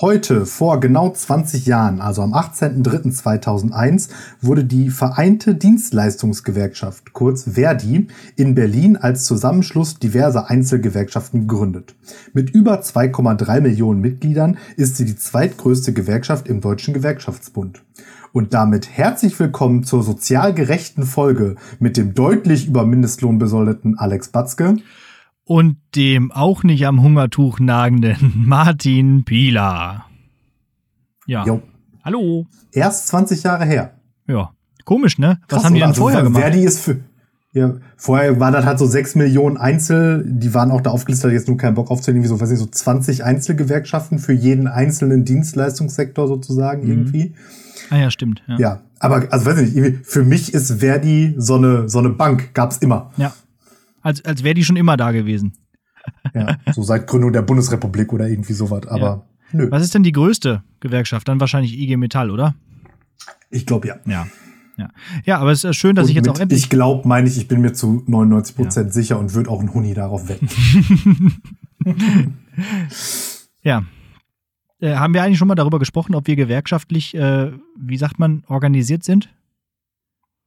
Heute, vor genau 20 Jahren, also am 18.03.2001, wurde die Vereinte Dienstleistungsgewerkschaft, kurz Verdi, in Berlin als Zusammenschluss diverser Einzelgewerkschaften gegründet. Mit über 2,3 Millionen Mitgliedern ist sie die zweitgrößte Gewerkschaft im Deutschen Gewerkschaftsbund. Und damit herzlich willkommen zur sozial gerechten Folge mit dem deutlich über Mindestlohn besoldeten Alex Batzke und dem auch nicht am Hungertuch nagenden Martin Pieler. Ja. Jo. Hallo. Erst 20 Jahre her. Ja. Komisch, ne? Was Krass, haben die denn also vorher gemacht? Verdi ist für, ja, vorher war das halt so 6 Millionen Einzel, die waren auch da aufgelistet, jetzt nur keinen Bock aufzunehmen, wie so, weiß nicht, so 20 Einzelgewerkschaften für jeden einzelnen Dienstleistungssektor sozusagen mhm. irgendwie. Ah ja, stimmt. Ja. ja, aber also weiß ich nicht, für mich ist Verdi so eine, so eine Bank, gab's immer. Ja, als, als wäre die schon immer da gewesen. Ja, so seit Gründung der Bundesrepublik oder irgendwie sowas, aber ja. nö. Was ist denn die größte Gewerkschaft? Dann wahrscheinlich IG Metall, oder? Ich glaube ja. Ja. Ja. ja, aber es ist schön, dass und ich jetzt auch endlich. Ich glaube, meine ich, ich bin mir zu 99 Prozent ja. sicher und würde auch ein Huni darauf wetten. ja. Äh, haben wir eigentlich schon mal darüber gesprochen, ob wir gewerkschaftlich, äh, wie sagt man, organisiert sind?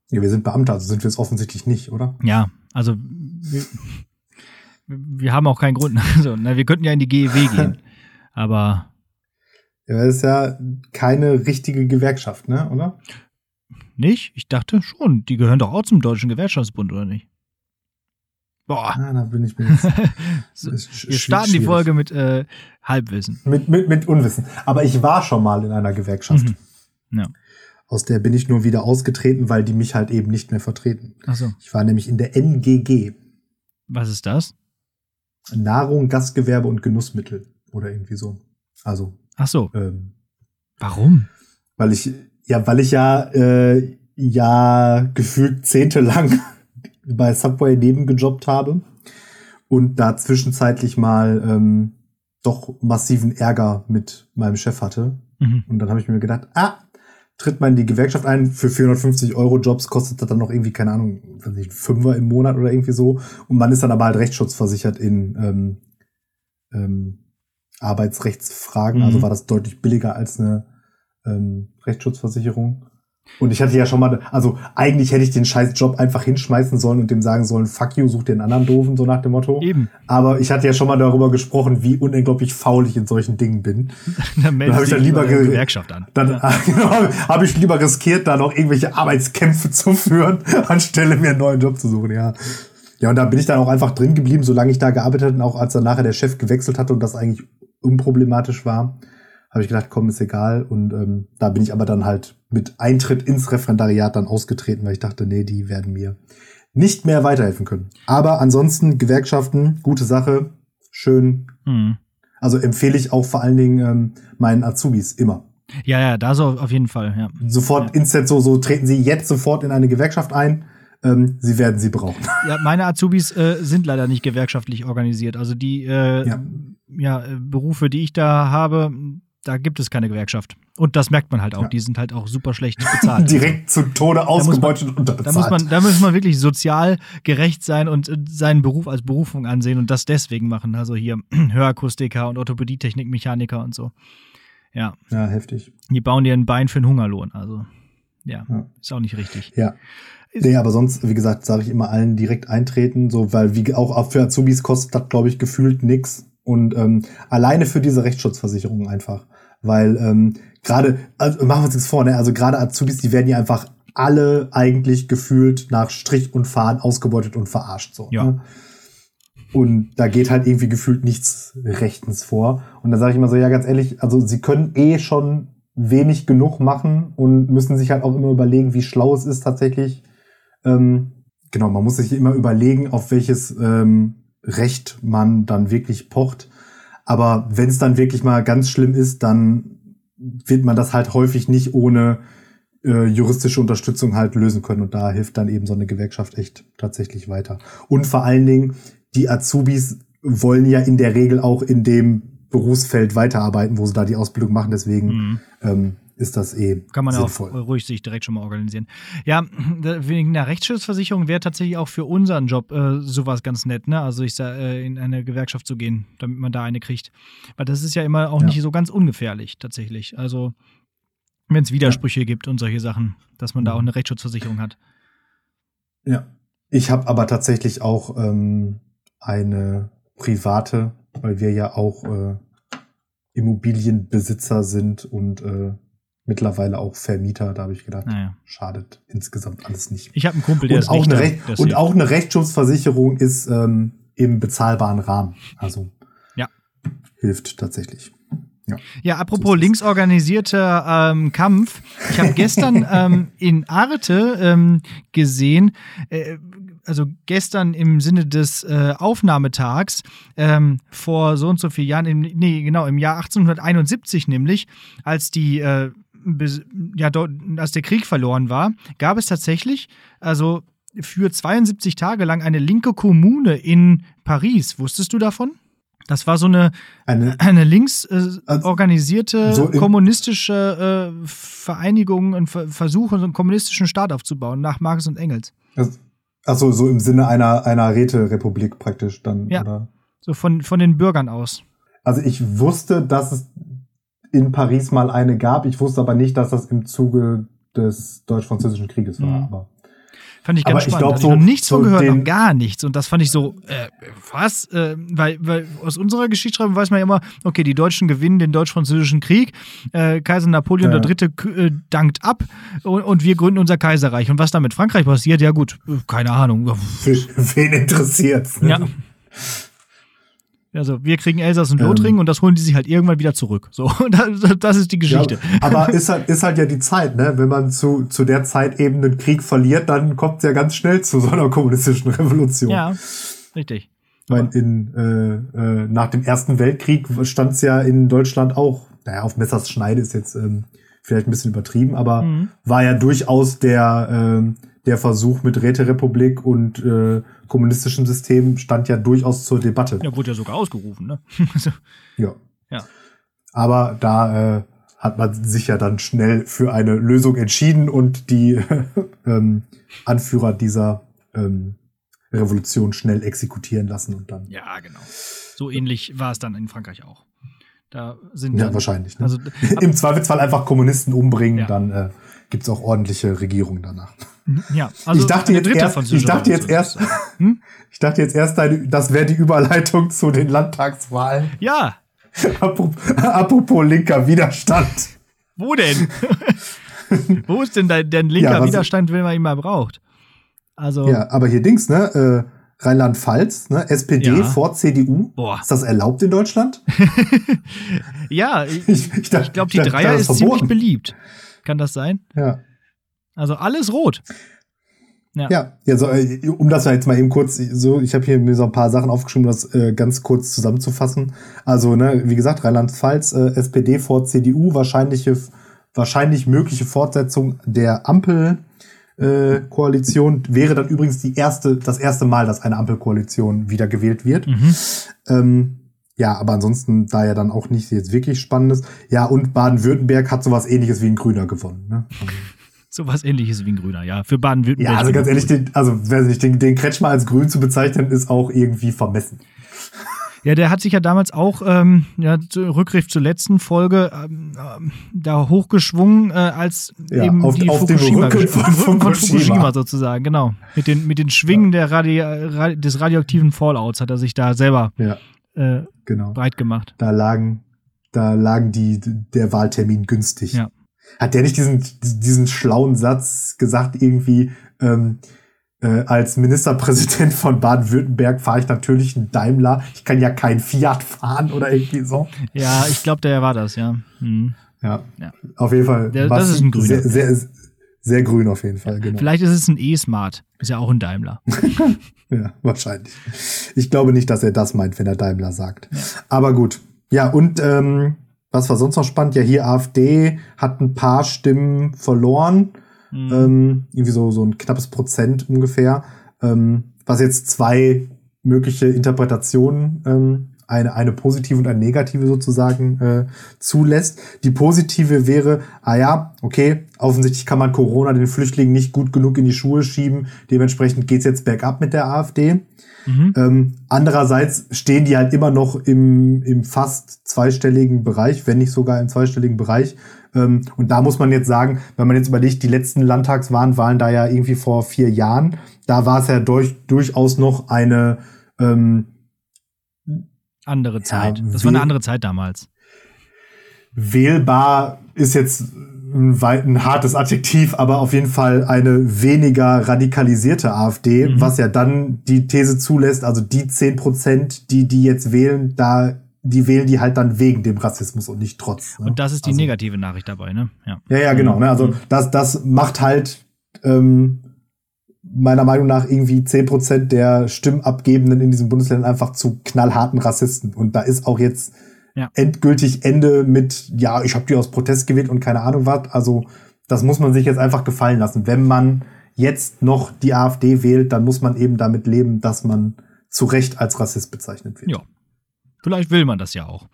Ja, wir sind Beamte, also sind wir es offensichtlich nicht, oder? Ja, also wir, wir haben auch keinen Grund. Also, na, wir könnten ja in die GEW gehen, aber. Ja, das ist ja keine richtige Gewerkschaft, ne, oder? Nicht? Ich dachte schon. Die gehören doch auch zum Deutschen Gewerkschaftsbund, oder nicht? Boah. Ah, da bin ich mir jetzt. so, wir starten die Folge mit äh, Halbwissen. Mit, mit, mit Unwissen. Aber ich war schon mal in einer Gewerkschaft. Mhm. Ja. Aus der bin ich nur wieder ausgetreten, weil die mich halt eben nicht mehr vertreten. Ach so. Ich war nämlich in der NGG. Was ist das? Nahrung, Gastgewerbe und Genussmittel oder irgendwie so. Also. Ach so. Ähm, Warum? Weil ich ja, weil ich ja äh, ja gefühlt zehntelang bei Subway nebengejobbt habe und da zwischenzeitlich mal ähm, doch massiven Ärger mit meinem Chef hatte. Mhm. Und dann habe ich mir gedacht, ah, tritt man in die Gewerkschaft ein, für 450 Euro Jobs kostet das dann noch irgendwie, keine Ahnung, weiß nicht, Fünfer im Monat oder irgendwie so. Und man ist dann aber halt rechtsschutzversichert in ähm, ähm, Arbeitsrechtsfragen. Also mhm. Also war das deutlich billiger als eine ähm, Rechtsschutzversicherung. Und ich hatte ja schon mal, also eigentlich hätte ich den scheiß Job einfach hinschmeißen sollen und dem sagen sollen, fuck you, such dir einen anderen doofen, so nach dem Motto. Eben. Aber ich hatte ja schon mal darüber gesprochen, wie unglaublich faul ich in solchen Dingen bin. dann dann habe ich dann lieber Gewerkschaft an. Dann ja. genau, habe ich lieber riskiert, da noch irgendwelche Arbeitskämpfe zu führen, anstelle mir einen neuen Job zu suchen, ja. Ja, und da bin ich dann auch einfach drin geblieben, solange ich da gearbeitet habe und auch als dann nachher der Chef gewechselt hatte und das eigentlich unproblematisch war habe ich gedacht, komm, ist egal. Und ähm, da bin ich aber dann halt mit Eintritt ins Referendariat dann ausgetreten, weil ich dachte, nee, die werden mir nicht mehr weiterhelfen können. Aber ansonsten Gewerkschaften, gute Sache, schön. Mhm. Also empfehle ich auch vor allen Dingen ähm, meinen Azubis immer. Ja, ja, da so auf jeden Fall, ja. Sofort ja. instant so, so treten sie jetzt sofort in eine Gewerkschaft ein. Ähm, sie werden sie brauchen. Ja, meine Azubis äh, sind leider nicht gewerkschaftlich organisiert. Also die äh, ja. ja. Berufe, die ich da habe, da gibt es keine Gewerkschaft. Und das merkt man halt auch. Ja. Die sind halt auch super schlecht bezahlt. Direkt zu Tode ausgebeutet und unterbezahlt. Da muss, man, da muss man wirklich sozial gerecht sein und äh, seinen Beruf als Berufung ansehen und das deswegen machen. Also hier Hörakustiker und Orthopädie-Technik-Mechaniker und so. Ja. Ja, heftig. Die bauen dir ein Bein für einen Hungerlohn. Also, ja, ja. ist auch nicht richtig. Ja. Nee, aber sonst, wie gesagt, sage ich immer allen direkt eintreten, so, weil wie auch für Azubis kostet das, glaube ich, gefühlt nix. Und ähm, alleine für diese Rechtsschutzversicherung einfach. Weil ähm, gerade, also machen wir uns jetzt vor, ne? also gerade Azubis, die werden ja einfach alle eigentlich gefühlt nach Strich und Faden ausgebeutet und verarscht. So, ja. Ne? Und da geht halt irgendwie gefühlt nichts rechtens vor. Und da sage ich immer so, ja, ganz ehrlich, also sie können eh schon wenig genug machen und müssen sich halt auch immer überlegen, wie schlau es ist tatsächlich. Ähm, genau, man muss sich immer überlegen, auf welches ähm, Recht man dann wirklich pocht. Aber wenn es dann wirklich mal ganz schlimm ist, dann wird man das halt häufig nicht ohne äh, juristische Unterstützung halt lösen können. Und da hilft dann eben so eine Gewerkschaft echt tatsächlich weiter. Und vor allen Dingen, die Azubis wollen ja in der Regel auch in dem Berufsfeld weiterarbeiten, wo sie da die Ausbildung machen. Deswegen mhm. ähm, ist das eh Kann man sinnvoll. auch ruhig sich direkt schon mal organisieren. Ja, wegen der Rechtsschutzversicherung wäre tatsächlich auch für unseren Job äh, sowas ganz nett, ne? Also ich sag, äh, in eine Gewerkschaft zu gehen, damit man da eine kriegt. Weil das ist ja immer auch ja. nicht so ganz ungefährlich, tatsächlich. Also wenn es Widersprüche ja. gibt und solche Sachen, dass man da auch eine Rechtsschutzversicherung hat. Ja. Ich habe aber tatsächlich auch ähm, eine private, weil wir ja auch äh, Immobilienbesitzer sind und äh, mittlerweile auch Vermieter. Da habe ich gedacht, naja. schadet insgesamt alles nicht. Ich habe einen Kumpel, der und ist auch eine Und auch eine Rechtsschutzversicherung ist ähm, im bezahlbaren Rahmen. Also ja. hilft tatsächlich. Ja, ja apropos linksorganisierter ähm, Kampf. Ich habe gestern ähm, in Arte ähm, gesehen, äh, also gestern im Sinne des äh, Aufnahmetags, ähm, vor so und so vielen Jahren, im, nee, genau, im Jahr 1871 nämlich, als die äh, ja, als der Krieg verloren war, gab es tatsächlich, also für 72 Tage lang eine linke Kommune in Paris. Wusstest du davon? Das war so eine, eine, eine links äh, organisierte so kommunistische äh, Vereinigung und Versuch, einen kommunistischen Staat aufzubauen, nach Marx und Engels. Achso, so im Sinne einer, einer Räterepublik praktisch dann, ja. oder? So von, von den Bürgern aus. Also ich wusste, dass es in Paris mal eine gab. Ich wusste aber nicht, dass das im Zuge des Deutsch-Französischen Krieges war. Mhm. Aber Fand ich ganz aber spannend. Ich glaub, so, ich nichts so von gehört, noch gar nichts. Und das fand ich so, äh, was? Äh, weil, weil aus unserer Geschichtsschreibung weiß man ja immer, okay, die Deutschen gewinnen den Deutsch-Französischen Krieg, äh, Kaiser Napoleon ja. III. Äh, dankt ab und, und, wir gründen unser Kaiserreich. Und was da mit Frankreich passiert, ja gut, keine Ahnung. Wen interessiert's? Ja. Also wir kriegen Elsass und Lothringen ähm, und das holen die sich halt irgendwann wieder zurück. So, das, das ist die Geschichte. Ja, aber ist halt, ist halt ja die Zeit, ne? Wenn man zu, zu der Zeit eben einen Krieg verliert, dann kommt es ja ganz schnell zu so einer kommunistischen Revolution. Ja, richtig. Ich meine, in, äh, äh, nach dem Ersten Weltkrieg stand es ja in Deutschland auch, naja, auf Messers Schneide ist jetzt ähm, vielleicht ein bisschen übertrieben, aber mhm. war ja durchaus der, äh, der Versuch mit Räterepublik und äh, kommunistischem System stand ja durchaus zur Debatte. Ja, wurde ja sogar ausgerufen, ne? Also, ja. Ja. Aber da äh, hat man sich ja dann schnell für eine Lösung entschieden und die ähm, Anführer dieser ähm, Revolution schnell exekutieren lassen und dann. Ja, genau. So ähnlich war es dann in Frankreich auch. Da sind ja wahrscheinlich. Ne? Also, Im Zweifelsfall einfach Kommunisten umbringen, ja. dann äh, gibt es auch ordentliche Regierungen danach. Ja, also ich dachte jetzt erst, ich dachte jetzt erst, hm? ich dachte jetzt erst, das wäre die Überleitung zu den Landtagswahlen. Ja. Apropos linker Widerstand. Wo denn? Wo ist denn dein, dein linker ja, Widerstand, wenn man ihn mal braucht? Also. Ja, aber hier Dings, ne? Äh, Rheinland-Pfalz, ne? SPD ja. vor CDU. Boah. Ist das erlaubt in Deutschland? ja, ich, ich, ich, ich glaube, die Dreier ist ziemlich beliebt. Kann das sein? Ja. Also alles rot. Ja, ja, ja so, äh, um das jetzt mal eben kurz, so, ich habe hier mir so ein paar Sachen aufgeschrieben, um das äh, ganz kurz zusammenzufassen. Also, ne, wie gesagt, Rheinland-Pfalz, äh, SPD vor CDU, wahrscheinliche, wahrscheinlich mögliche Fortsetzung der Ampel. Äh, Koalition wäre dann übrigens die erste, das erste Mal, dass eine Ampelkoalition wieder gewählt wird. Mhm. Ähm, ja, aber ansonsten da ja dann auch nicht jetzt wirklich Spannendes. Ja, und Baden-Württemberg hat sowas ähnliches wie ein Grüner gewonnen. Ne? sowas ähnliches wie ein Grüner, ja. Für Baden-Württemberg. Ja, also ganz ehrlich, den, also weiß nicht, den, den Kretschmer als grün zu bezeichnen, ist auch irgendwie vermessen. Ja, der hat sich ja damals auch, ähm, ja, Rückgriff zur letzten Folge, ähm, ähm, da hochgeschwungen, äh, als ja, eben auf, die auf Fukushima, Rücken von, von, von Fukushima. Fukushima. sozusagen, genau. Mit den, mit den Schwingen ja. der Radi des radioaktiven Fallouts hat er sich da selber ja. Äh, genau. breit gemacht. Da lagen, da lagen die, der Wahltermin günstig. Ja. Hat der nicht diesen, diesen schlauen Satz gesagt, irgendwie, ähm, äh, als Ministerpräsident von Baden-Württemberg fahre ich natürlich einen Daimler. Ich kann ja kein Fiat fahren oder irgendwie so. Ja, ich glaube, der war das, ja. Mhm. Ja, ja, auf jeden Fall. Der, das ist ein grüner. Sehr, sehr, sehr grün auf jeden Fall, genau. Vielleicht ist es ein E-Smart. Ist ja auch ein Daimler. ja, wahrscheinlich. Ich glaube nicht, dass er das meint, wenn er Daimler sagt. Ja. Aber gut. Ja, und ähm, was war sonst noch spannend? Ja, hier AfD hat ein paar Stimmen verloren. Mhm. Ähm, irgendwie so, so ein knappes Prozent ungefähr. Ähm, was jetzt zwei mögliche Interpretationen ähm, eine, eine positive und eine negative sozusagen äh, zulässt. Die positive wäre, ah ja, okay, offensichtlich kann man Corona den Flüchtlingen nicht gut genug in die Schuhe schieben. Dementsprechend geht's jetzt bergab mit der AfD. Mhm. Ähm, andererseits stehen die halt immer noch im, im fast zweistelligen Bereich, wenn nicht sogar im zweistelligen Bereich. Ähm, und da muss man jetzt sagen, wenn man jetzt überlegt, die letzten Landtagswahlen waren da ja irgendwie vor vier Jahren. Da war es ja durch, durchaus noch eine ähm, andere Zeit. Ja, das war eine andere Zeit damals. Wählbar ist jetzt ein, ein, hartes Adjektiv, aber auf jeden Fall eine weniger radikalisierte AfD, mhm. was ja dann die These zulässt, also die zehn Prozent, die die jetzt wählen, da die wählen die halt dann wegen dem Rassismus und nicht trotz. Ne? Und das ist die also, negative Nachricht dabei, ne? Ja, ja, ja genau. Ne? Also mhm. das, das macht halt ähm, meiner Meinung nach irgendwie zehn Prozent der Stimmabgebenden in diesen Bundesländern einfach zu knallharten Rassisten. Und da ist auch jetzt ja. endgültig Ende mit, ja, ich habe die aus Protest gewählt und keine Ahnung was. Also das muss man sich jetzt einfach gefallen lassen. Wenn man jetzt noch die AfD wählt, dann muss man eben damit leben, dass man zu Recht als Rassist bezeichnet wird. Ja. Vielleicht will man das ja auch.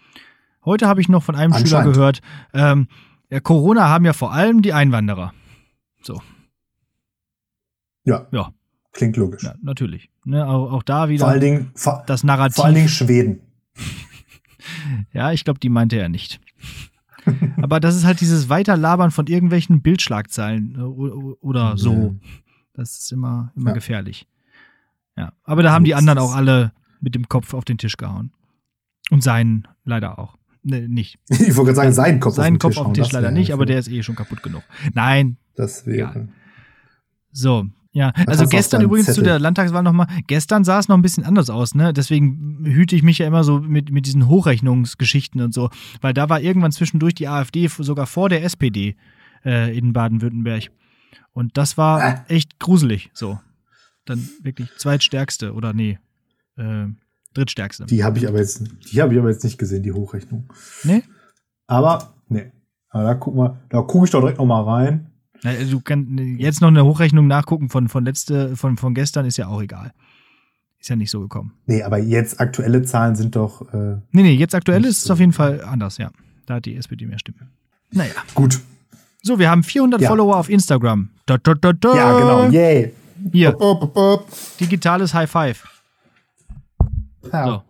Heute habe ich noch von einem Schüler gehört, ähm, ja, Corona haben ja vor allem die Einwanderer. So. Ja. Ja. Klingt logisch. Ja, natürlich. Ne, auch, auch da wieder vor allen Dingen, das Narrativ. Vor allen Dingen Schweden. ja, ich glaube, die meinte er nicht. Aber das ist halt dieses Weiterlabern von irgendwelchen Bildschlagzeilen äh, oder so. Das ist immer, immer ja. gefährlich. Ja. Aber da haben die anderen auch alle mit dem Kopf auf den Tisch gehauen. Und seinen leider auch. Nee, nicht. Ich wollte gerade sagen, seinen Kopf seinen auf den Tisch. Kopf auf den Tisch leider nicht, aber der ist eh schon kaputt genug. Nein. Das wäre. Ja. So, ja, Was also gestern übrigens Zettel? zu der Landtagswahl nochmal, gestern sah es noch ein bisschen anders aus, ne? Deswegen hüte ich mich ja immer so mit, mit diesen Hochrechnungsgeschichten und so, weil da war irgendwann zwischendurch die AfD sogar vor der SPD äh, in Baden-Württemberg. Und das war ah. echt gruselig, so. Dann wirklich zweitstärkste oder nee, äh, drittstärkste. Die habe ich aber jetzt, die habe ich aber jetzt nicht gesehen, die Hochrechnung. Nee? Aber, nee. Aber da guck mal, da gucke ich doch direkt noch mal rein. Du kannst jetzt noch eine Hochrechnung nachgucken von, von, letzte, von, von gestern, ist ja auch egal. Ist ja nicht so gekommen. Nee, aber jetzt aktuelle Zahlen sind doch. Äh, nee, nee, jetzt aktuell ist es auf jeden Fall anders, ja. Da hat die SPD mehr Stimmen. Naja. Gut. So, wir haben 400 ja. Follower auf Instagram. Da, da, da, da. Ja, genau. Yay. Hier. Bop, bop, bop. Digitales High Five. Ja. So.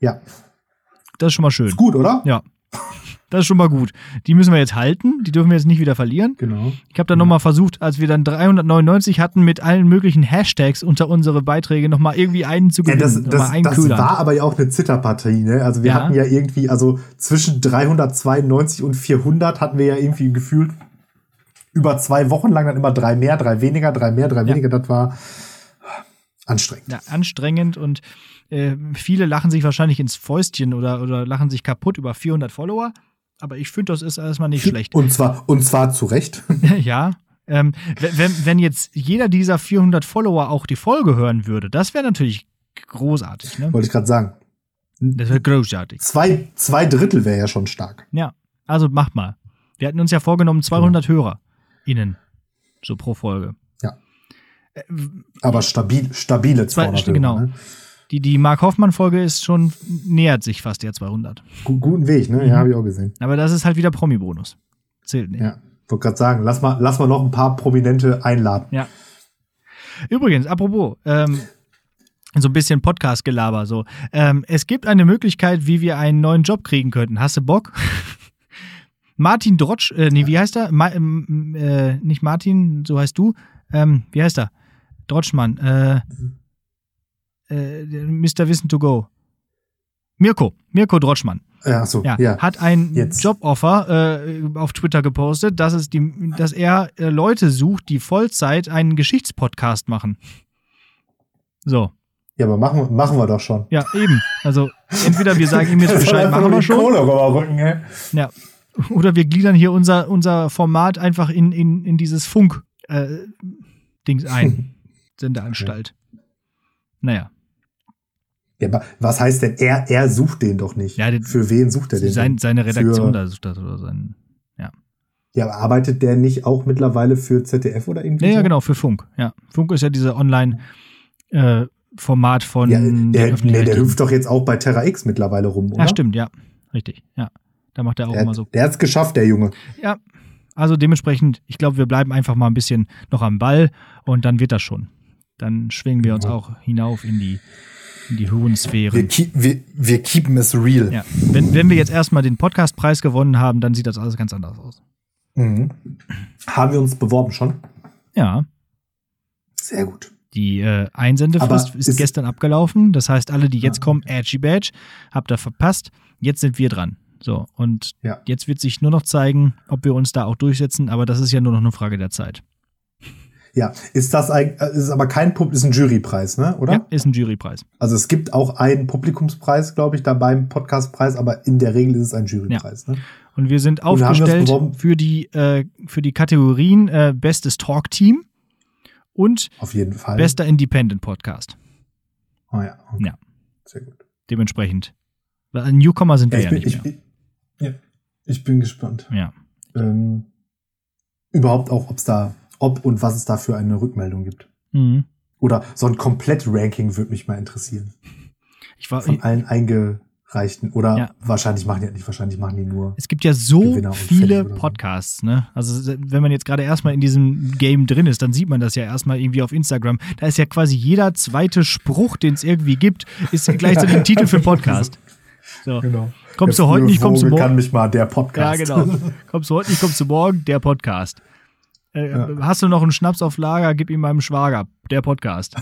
Ja. Das ist schon mal schön. Ist gut, oder? Ja. Das ist schon mal gut. Die müssen wir jetzt halten. Die dürfen wir jetzt nicht wieder verlieren. Genau. Ich habe dann ja. nochmal versucht, als wir dann 399 hatten, mit allen möglichen Hashtags unter unsere Beiträge nochmal irgendwie einen zu gewinnen. Ja, das, das, das war aber ja auch eine Zitterpartie. Ne? Also wir ja. hatten ja irgendwie, also zwischen 392 und 400 hatten wir ja irgendwie gefühlt über zwei Wochen lang dann immer drei mehr, drei weniger, drei mehr, drei weniger. Das war anstrengend. Ja, anstrengend und äh, viele lachen sich wahrscheinlich ins Fäustchen oder, oder lachen sich kaputt über 400 Follower. Aber ich finde, das ist erstmal nicht schlecht. Und zwar, und zwar zu Recht. ja. Ähm, wenn, wenn jetzt jeder dieser 400 Follower auch die Folge hören würde, das wäre natürlich großartig. Ne? Wollte ich gerade sagen. Das wäre großartig. Zwei, zwei Drittel wäre ja schon stark. Ja, also macht mal. Wir hatten uns ja vorgenommen, 200 ja. Hörer innen, so pro Folge. Ja. Äh, Aber stabil, stabile 200 zwei, Genau. Ne? Die, die Mark Hoffmann-Folge ist schon, nähert sich fast der 200. Guten Weg, ne? Ja, mhm. habe ich auch gesehen. Aber das ist halt wieder Promi-Bonus. Zählt nicht. Ja, wollte gerade sagen, lass mal, lass mal noch ein paar Prominente einladen. Ja. Übrigens, apropos, ähm, so ein bisschen Podcast-Gelaber, so. Ähm, es gibt eine Möglichkeit, wie wir einen neuen Job kriegen könnten. Hast du Bock? Martin Drotsch, äh, nee, wie heißt er? Ma, äh, nicht Martin, so heißt du. Ähm, wie heißt er? Drotschmann. Äh, äh, Mr. Wissen to Go. Mirko, Mirko Drotschmann. Ja, so, ja, ja. Hat ein. Joboffer äh, auf Twitter gepostet, dass, es die, dass er äh, Leute sucht, die Vollzeit einen Geschichtspodcast machen. So. Ja, aber machen, machen wir doch schon. Ja, eben. Also, entweder wir sagen ihm jetzt Bescheid, machen wir schon. Kohle rücken, ey. Ja. Oder wir gliedern hier unser, unser Format einfach in, in, in dieses Funk-Dings äh, ein. Sendeanstalt. Naja. Ja, was heißt denn, er, er sucht den doch nicht? Ja, Für wen sucht er den? Sein, seine Redaktion für, da sucht das oder sein, ja. Ja, aber arbeitet der nicht auch mittlerweile für ZDF oder irgendwie? Ja, so? ja, genau, für Funk, ja. Funk ist ja diese Online, äh, Format von ja, der, der, der hüpft doch jetzt auch bei Terra X mittlerweile rum, oder? Ja, stimmt, ja. Richtig, ja. Da macht er auch der, immer so. Der hat's geschafft, der Junge. Ja. Also dementsprechend, ich glaube, wir bleiben einfach mal ein bisschen noch am Ball und dann wird das schon. Dann schwingen wir uns ja. auch hinauf in die, in die hohen Sphären. Wir, keep, wir, wir keepen es real. Ja. Wenn, wenn wir jetzt erstmal den Podcastpreis gewonnen haben, dann sieht das alles ganz anders aus. Mhm. Haben wir uns beworben schon? Ja. Sehr gut. Die äh, Einsendefrist ist, ist, gestern abgelaufen. Das heißt, alle, die jetzt ah. kommen, Edgy Badge, habt ihr verpasst. Jetzt sind wir dran. So, und ja. jetzt wird sich nur noch zeigen, ob wir uns da auch durchsetzen, aber das ist ja nur noch eine Frage der Zeit. Ja, ist das ein, äh, ist aber kein ist ein Jurypreis, ne? Oder? Ja, ist ein Jurypreis. Also es gibt auch einen Publikumspreis, glaube ich, da beim Podcastpreis, aber in der Regel ist es ein Jurypreis. Ja. Ne? Und wir sind aufgestellt für die äh, für die Kategorien äh, Bestes Talk Team und auf jeden Fall Bester Independent Podcast. Oh ja. Okay. Ja. Sehr gut. Dementsprechend. Newcomer sind wir ja, bin, nicht mehr. Ich, ja, ich bin gespannt. Ja. Ähm, überhaupt auch, ob es da ob und was es da für eine Rückmeldung gibt. Mhm. Oder so ein Komplett-Ranking würde mich mal interessieren. Ich war, Von allen eingereichten. Oder ja. wahrscheinlich machen die nicht, wahrscheinlich machen die nur. Es gibt ja so viele Podcasts, ne? Also, wenn man jetzt gerade erstmal in diesem Game drin ist, dann sieht man das ja erstmal irgendwie auf Instagram. Da ist ja quasi jeder zweite Spruch, den es irgendwie gibt, ist gleichzeitig ein Titel für Podcast. So. Genau. Kommst du heute nicht, kommst du morgen. kann mich mal der Podcast. Ja, genau. Kommst du heute nicht, kommst du morgen, der Podcast. Äh, ja. Hast du noch einen Schnaps auf Lager? Gib ihm meinem Schwager. Der Podcast.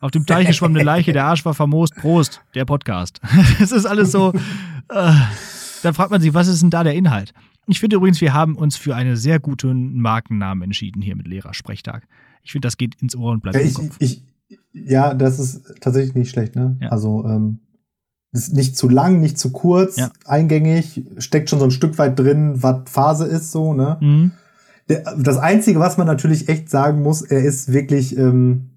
Auf dem Teich schwamm eine Leiche, der Arsch war vermoost. Prost, der Podcast. das ist alles so. Äh, da fragt man sich, was ist denn da der Inhalt? Ich finde übrigens, wir haben uns für einen sehr guten Markennamen entschieden hier mit Lehrersprechtag. Ich finde, das geht ins Ohr und bleibt ja, im Kopf. Ich, ja, das ist tatsächlich nicht schlecht, ne? Ja. Also, ähm, ist nicht zu lang, nicht zu kurz, ja. eingängig, steckt schon so ein Stück weit drin, was Phase ist, so, ne? Mhm das Einzige, was man natürlich echt sagen muss, er ist wirklich ähm,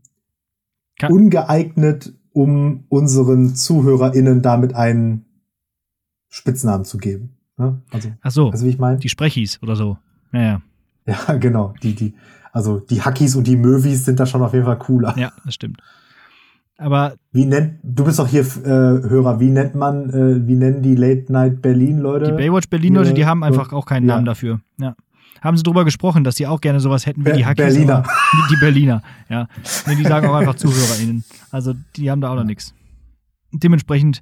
ungeeignet, um unseren ZuhörerInnen damit einen Spitznamen zu geben. Ne? Also, Ach so, also wie ich meine? Die Sprechis oder so. Naja. Ja, genau. Die, die, also die Hackies und die Möwis sind da schon auf jeden Fall cooler. Ja, das stimmt. Aber wie nennt du bist doch hier äh, Hörer, wie nennt man äh, wie nennen die Late Night Berlin Leute? Die Baywatch Berlin Leute, die haben einfach auch keinen Namen dafür. Ja haben sie darüber gesprochen, dass sie auch gerne sowas hätten wie Be die Hackies. Berliner. Die, Berliner, ja. Nee, die sagen auch einfach ZuhörerInnen. Also die haben da auch noch nichts. Dementsprechend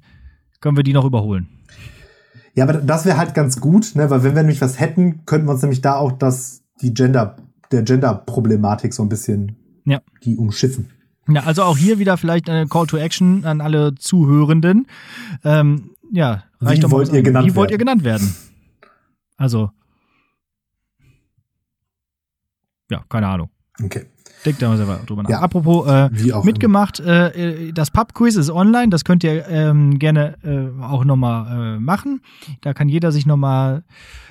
können wir die noch überholen. Ja, aber das wäre halt ganz gut, ne? weil wenn wir nämlich was hätten, könnten wir uns nämlich da auch das, die Gender, der Gender-Problematik so ein bisschen ja. die umschiffen. Ja, also auch hier wieder vielleicht eine Call to Action an alle Zuhörenden. Ähm, ja, wie wollt ihr genannt Wie wollt ihr genannt werden? Also, ja, keine Ahnung. Okay. Denkt da mal selber drüber nach. Ja, Apropos äh, mitgemacht, äh, das Pub-Quiz ist online, das könnt ihr ähm, gerne äh, auch nochmal äh, machen. Da kann jeder sich nochmal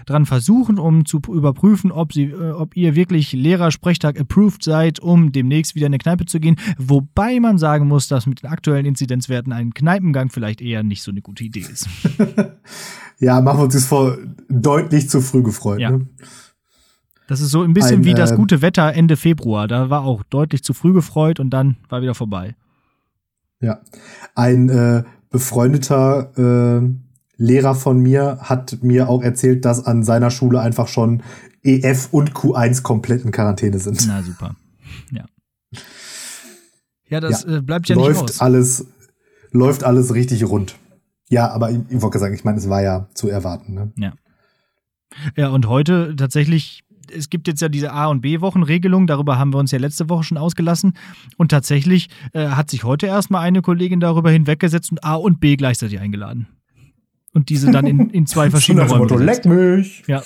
dran versuchen, um zu überprüfen, ob, sie, äh, ob ihr wirklich Lehrersprechtag approved seid, um demnächst wieder in eine Kneipe zu gehen. Wobei man sagen muss, dass mit den aktuellen Inzidenzwerten ein Kneipengang vielleicht eher nicht so eine gute Idee ist. ja, machen wir uns das vor deutlich zu früh gefreut. Ja. Ne? Das ist so ein bisschen ein, wie das äh, gute Wetter Ende Februar. Da war auch deutlich zu früh gefreut und dann war wieder vorbei. Ja. Ein äh, befreundeter äh, Lehrer von mir hat mir auch erzählt, dass an seiner Schule einfach schon EF und Q1 komplett in Quarantäne sind. Na super. Ja. Ja, das ja. Äh, bleibt ja läuft nicht aus. alles läuft alles richtig rund. Ja, aber ich, ich wollte sagen, ich meine, es war ja zu erwarten. Ne? Ja. Ja, und heute tatsächlich es gibt jetzt ja diese A- und B-Wochenregelung, darüber haben wir uns ja letzte Woche schon ausgelassen. Und tatsächlich äh, hat sich heute erstmal eine Kollegin darüber hinweggesetzt und A und B gleichzeitig eingeladen. Und diese dann in, in zwei verschiedene Räume. Motto, leck mich! Ja.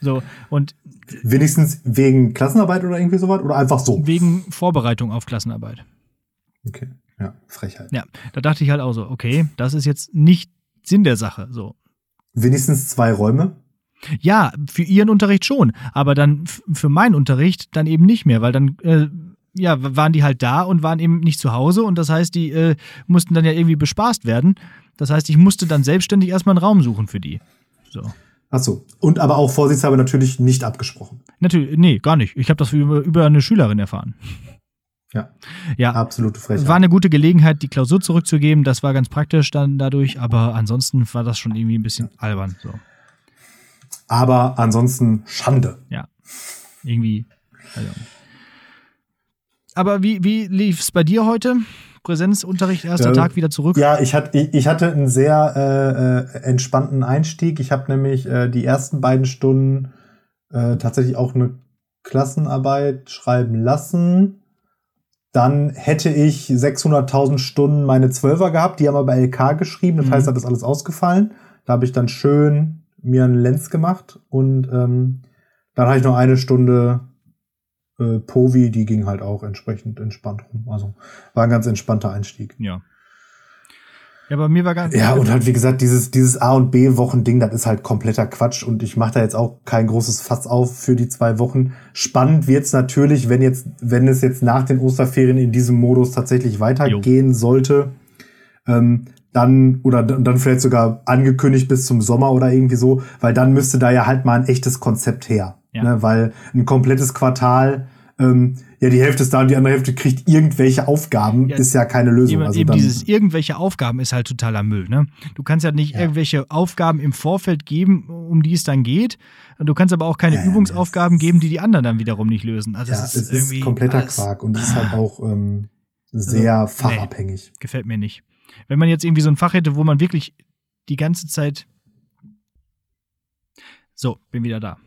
So, und Wenigstens wegen Klassenarbeit oder irgendwie sowas? Oder einfach so? Wegen Vorbereitung auf Klassenarbeit. Okay. Ja, Frechheit. Ja, da dachte ich halt auch so, okay, das ist jetzt nicht Sinn der Sache. So. Wenigstens zwei Räume? Ja, für ihren Unterricht schon, aber dann für meinen Unterricht dann eben nicht mehr, weil dann äh, ja, waren die halt da und waren eben nicht zu Hause und das heißt, die äh, mussten dann ja irgendwie bespaßt werden. Das heißt, ich musste dann selbstständig erstmal einen Raum suchen für die. So. Ach so. Und aber auch vorsichtshalber natürlich nicht abgesprochen. Natürlich, nee, gar nicht. Ich habe das über, über eine Schülerin erfahren. Ja. Ja. Absolute Frechheit. War eine gute Gelegenheit, die Klausur zurückzugeben. Das war ganz praktisch dann dadurch, aber ansonsten war das schon irgendwie ein bisschen albern. So. Aber ansonsten Schande. Ja. Irgendwie. Also. Aber wie, wie lief es bei dir heute? Präsenzunterricht, erster Äh, Tag wieder zurück? Ja, ich hatte, ich, ich hatte einen sehr äh, äh, entspannten Einstieg. Ich habe nämlich äh, die ersten beiden Stunden äh, tatsächlich auch eine Klassenarbeit schreiben lassen. Dann hätte ich 600.000 Stunden meine Zwölfer gehabt, die haben aber LK geschrieben, das Mhm. heißt, da ist alles ausgefallen. Da habe ich dann schön mir einen Lenz gemacht und ähm, dann hatte ich noch eine Stunde äh, Povi, die ging halt auch entsprechend entspannt rum. Also war ein ganz entspannter Einstieg. Ja. Ja, bei mir war ganz. Ja, und halt, wie gesagt, dieses, dieses A- und B-Wochen-Ding, das ist halt kompletter Quatsch und ich mache da jetzt auch kein großes Fass auf für die zwei Wochen. Spannend wird's natürlich, wenn jetzt, wenn es jetzt nach den Osterferien in diesem Modus tatsächlich weitergehen sollte. Ähm, dann, oder dann vielleicht sogar angekündigt bis zum Sommer oder irgendwie so, weil dann müsste da ja halt mal ein echtes Konzept her. Ja. Ne? Weil ein komplettes Quartal, ähm, ja, die Hälfte ist da und die andere Hälfte kriegt irgendwelche Aufgaben, Ja, ist ja keine Lösung. Eben, also eben dieses irgendwelche Aufgaben ist halt totaler Müll. Ne? Du kannst ja nicht Ja. irgendwelche Aufgaben im Vorfeld geben, um die es dann geht. Du kannst aber auch keine Übungsaufgaben geben, die die anderen dann wiederum nicht lösen. Also ja, es es ist irgendwie ist kompletter alles- Quark und es ist halt auch ähm, sehr Also, fachabhängig. Gefällt mir nicht. Wenn man jetzt irgendwie so ein Fach hätte, wo man wirklich die ganze Zeit. So, bin wieder da.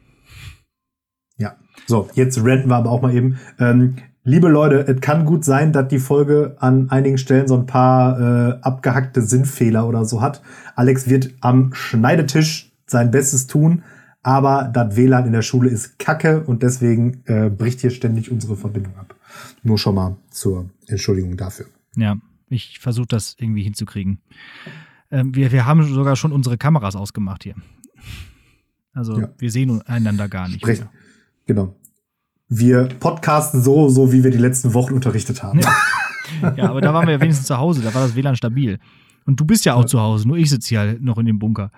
Ja. So, jetzt ranten wir aber auch mal eben. Ähm, liebe Leute, es kann gut sein, dass die Folge an einigen Stellen so ein paar äh, abgehackte Sinnfehler oder so hat. Alex wird am Schneidetisch sein Bestes tun, aber das WLAN in der Schule ist kacke und deswegen äh, bricht hier ständig unsere Verbindung ab. Nur schon mal zur Entschuldigung dafür. Ja, ich versuche das irgendwie hinzukriegen. Ähm, wir, wir haben sogar schon unsere Kameras ausgemacht hier. Also Ja. wir sehen einander gar nicht. Sprechen. Genau. Wir podcasten so, so wie wir die letzten Wochen unterrichtet haben. Ja. Ja, aber da waren wir ja wenigstens zu Hause, da war das WLAN stabil. Und du bist ja auch zu Hause, nur ich sitze hier halt noch in dem Bunker.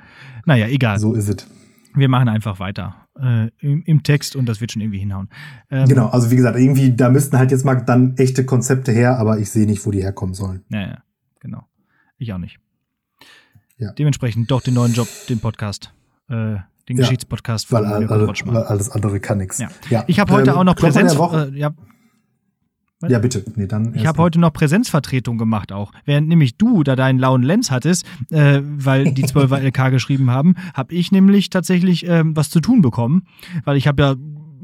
Naja, egal. So ist es. Wir machen einfach weiter äh, im, im Text und das wird schon irgendwie hinhauen. Ähm, Genau, also wie gesagt, irgendwie, da müssten halt jetzt mal dann echte Konzepte her, aber ich sehe nicht, wo die herkommen sollen. Ja, ja, genau. Ich auch nicht. Ja. Dementsprechend doch den neuen Job, den Podcast, äh, den Ja, Geschichtspodcast Weil, von all- Jörg all- weil alles andere kann nichts. Ja. Ich habe heute ähm, auch noch Präsenz. Äh, ja, ja, bitte. Nee, dann Ich habe heute noch Präsenzvertretung gemacht auch. Während nämlich du da deinen lauen Lenz hattest, äh, weil die 12er LK geschrieben haben, habe ich nämlich tatsächlich ähm, was zu tun bekommen, weil ich habe ja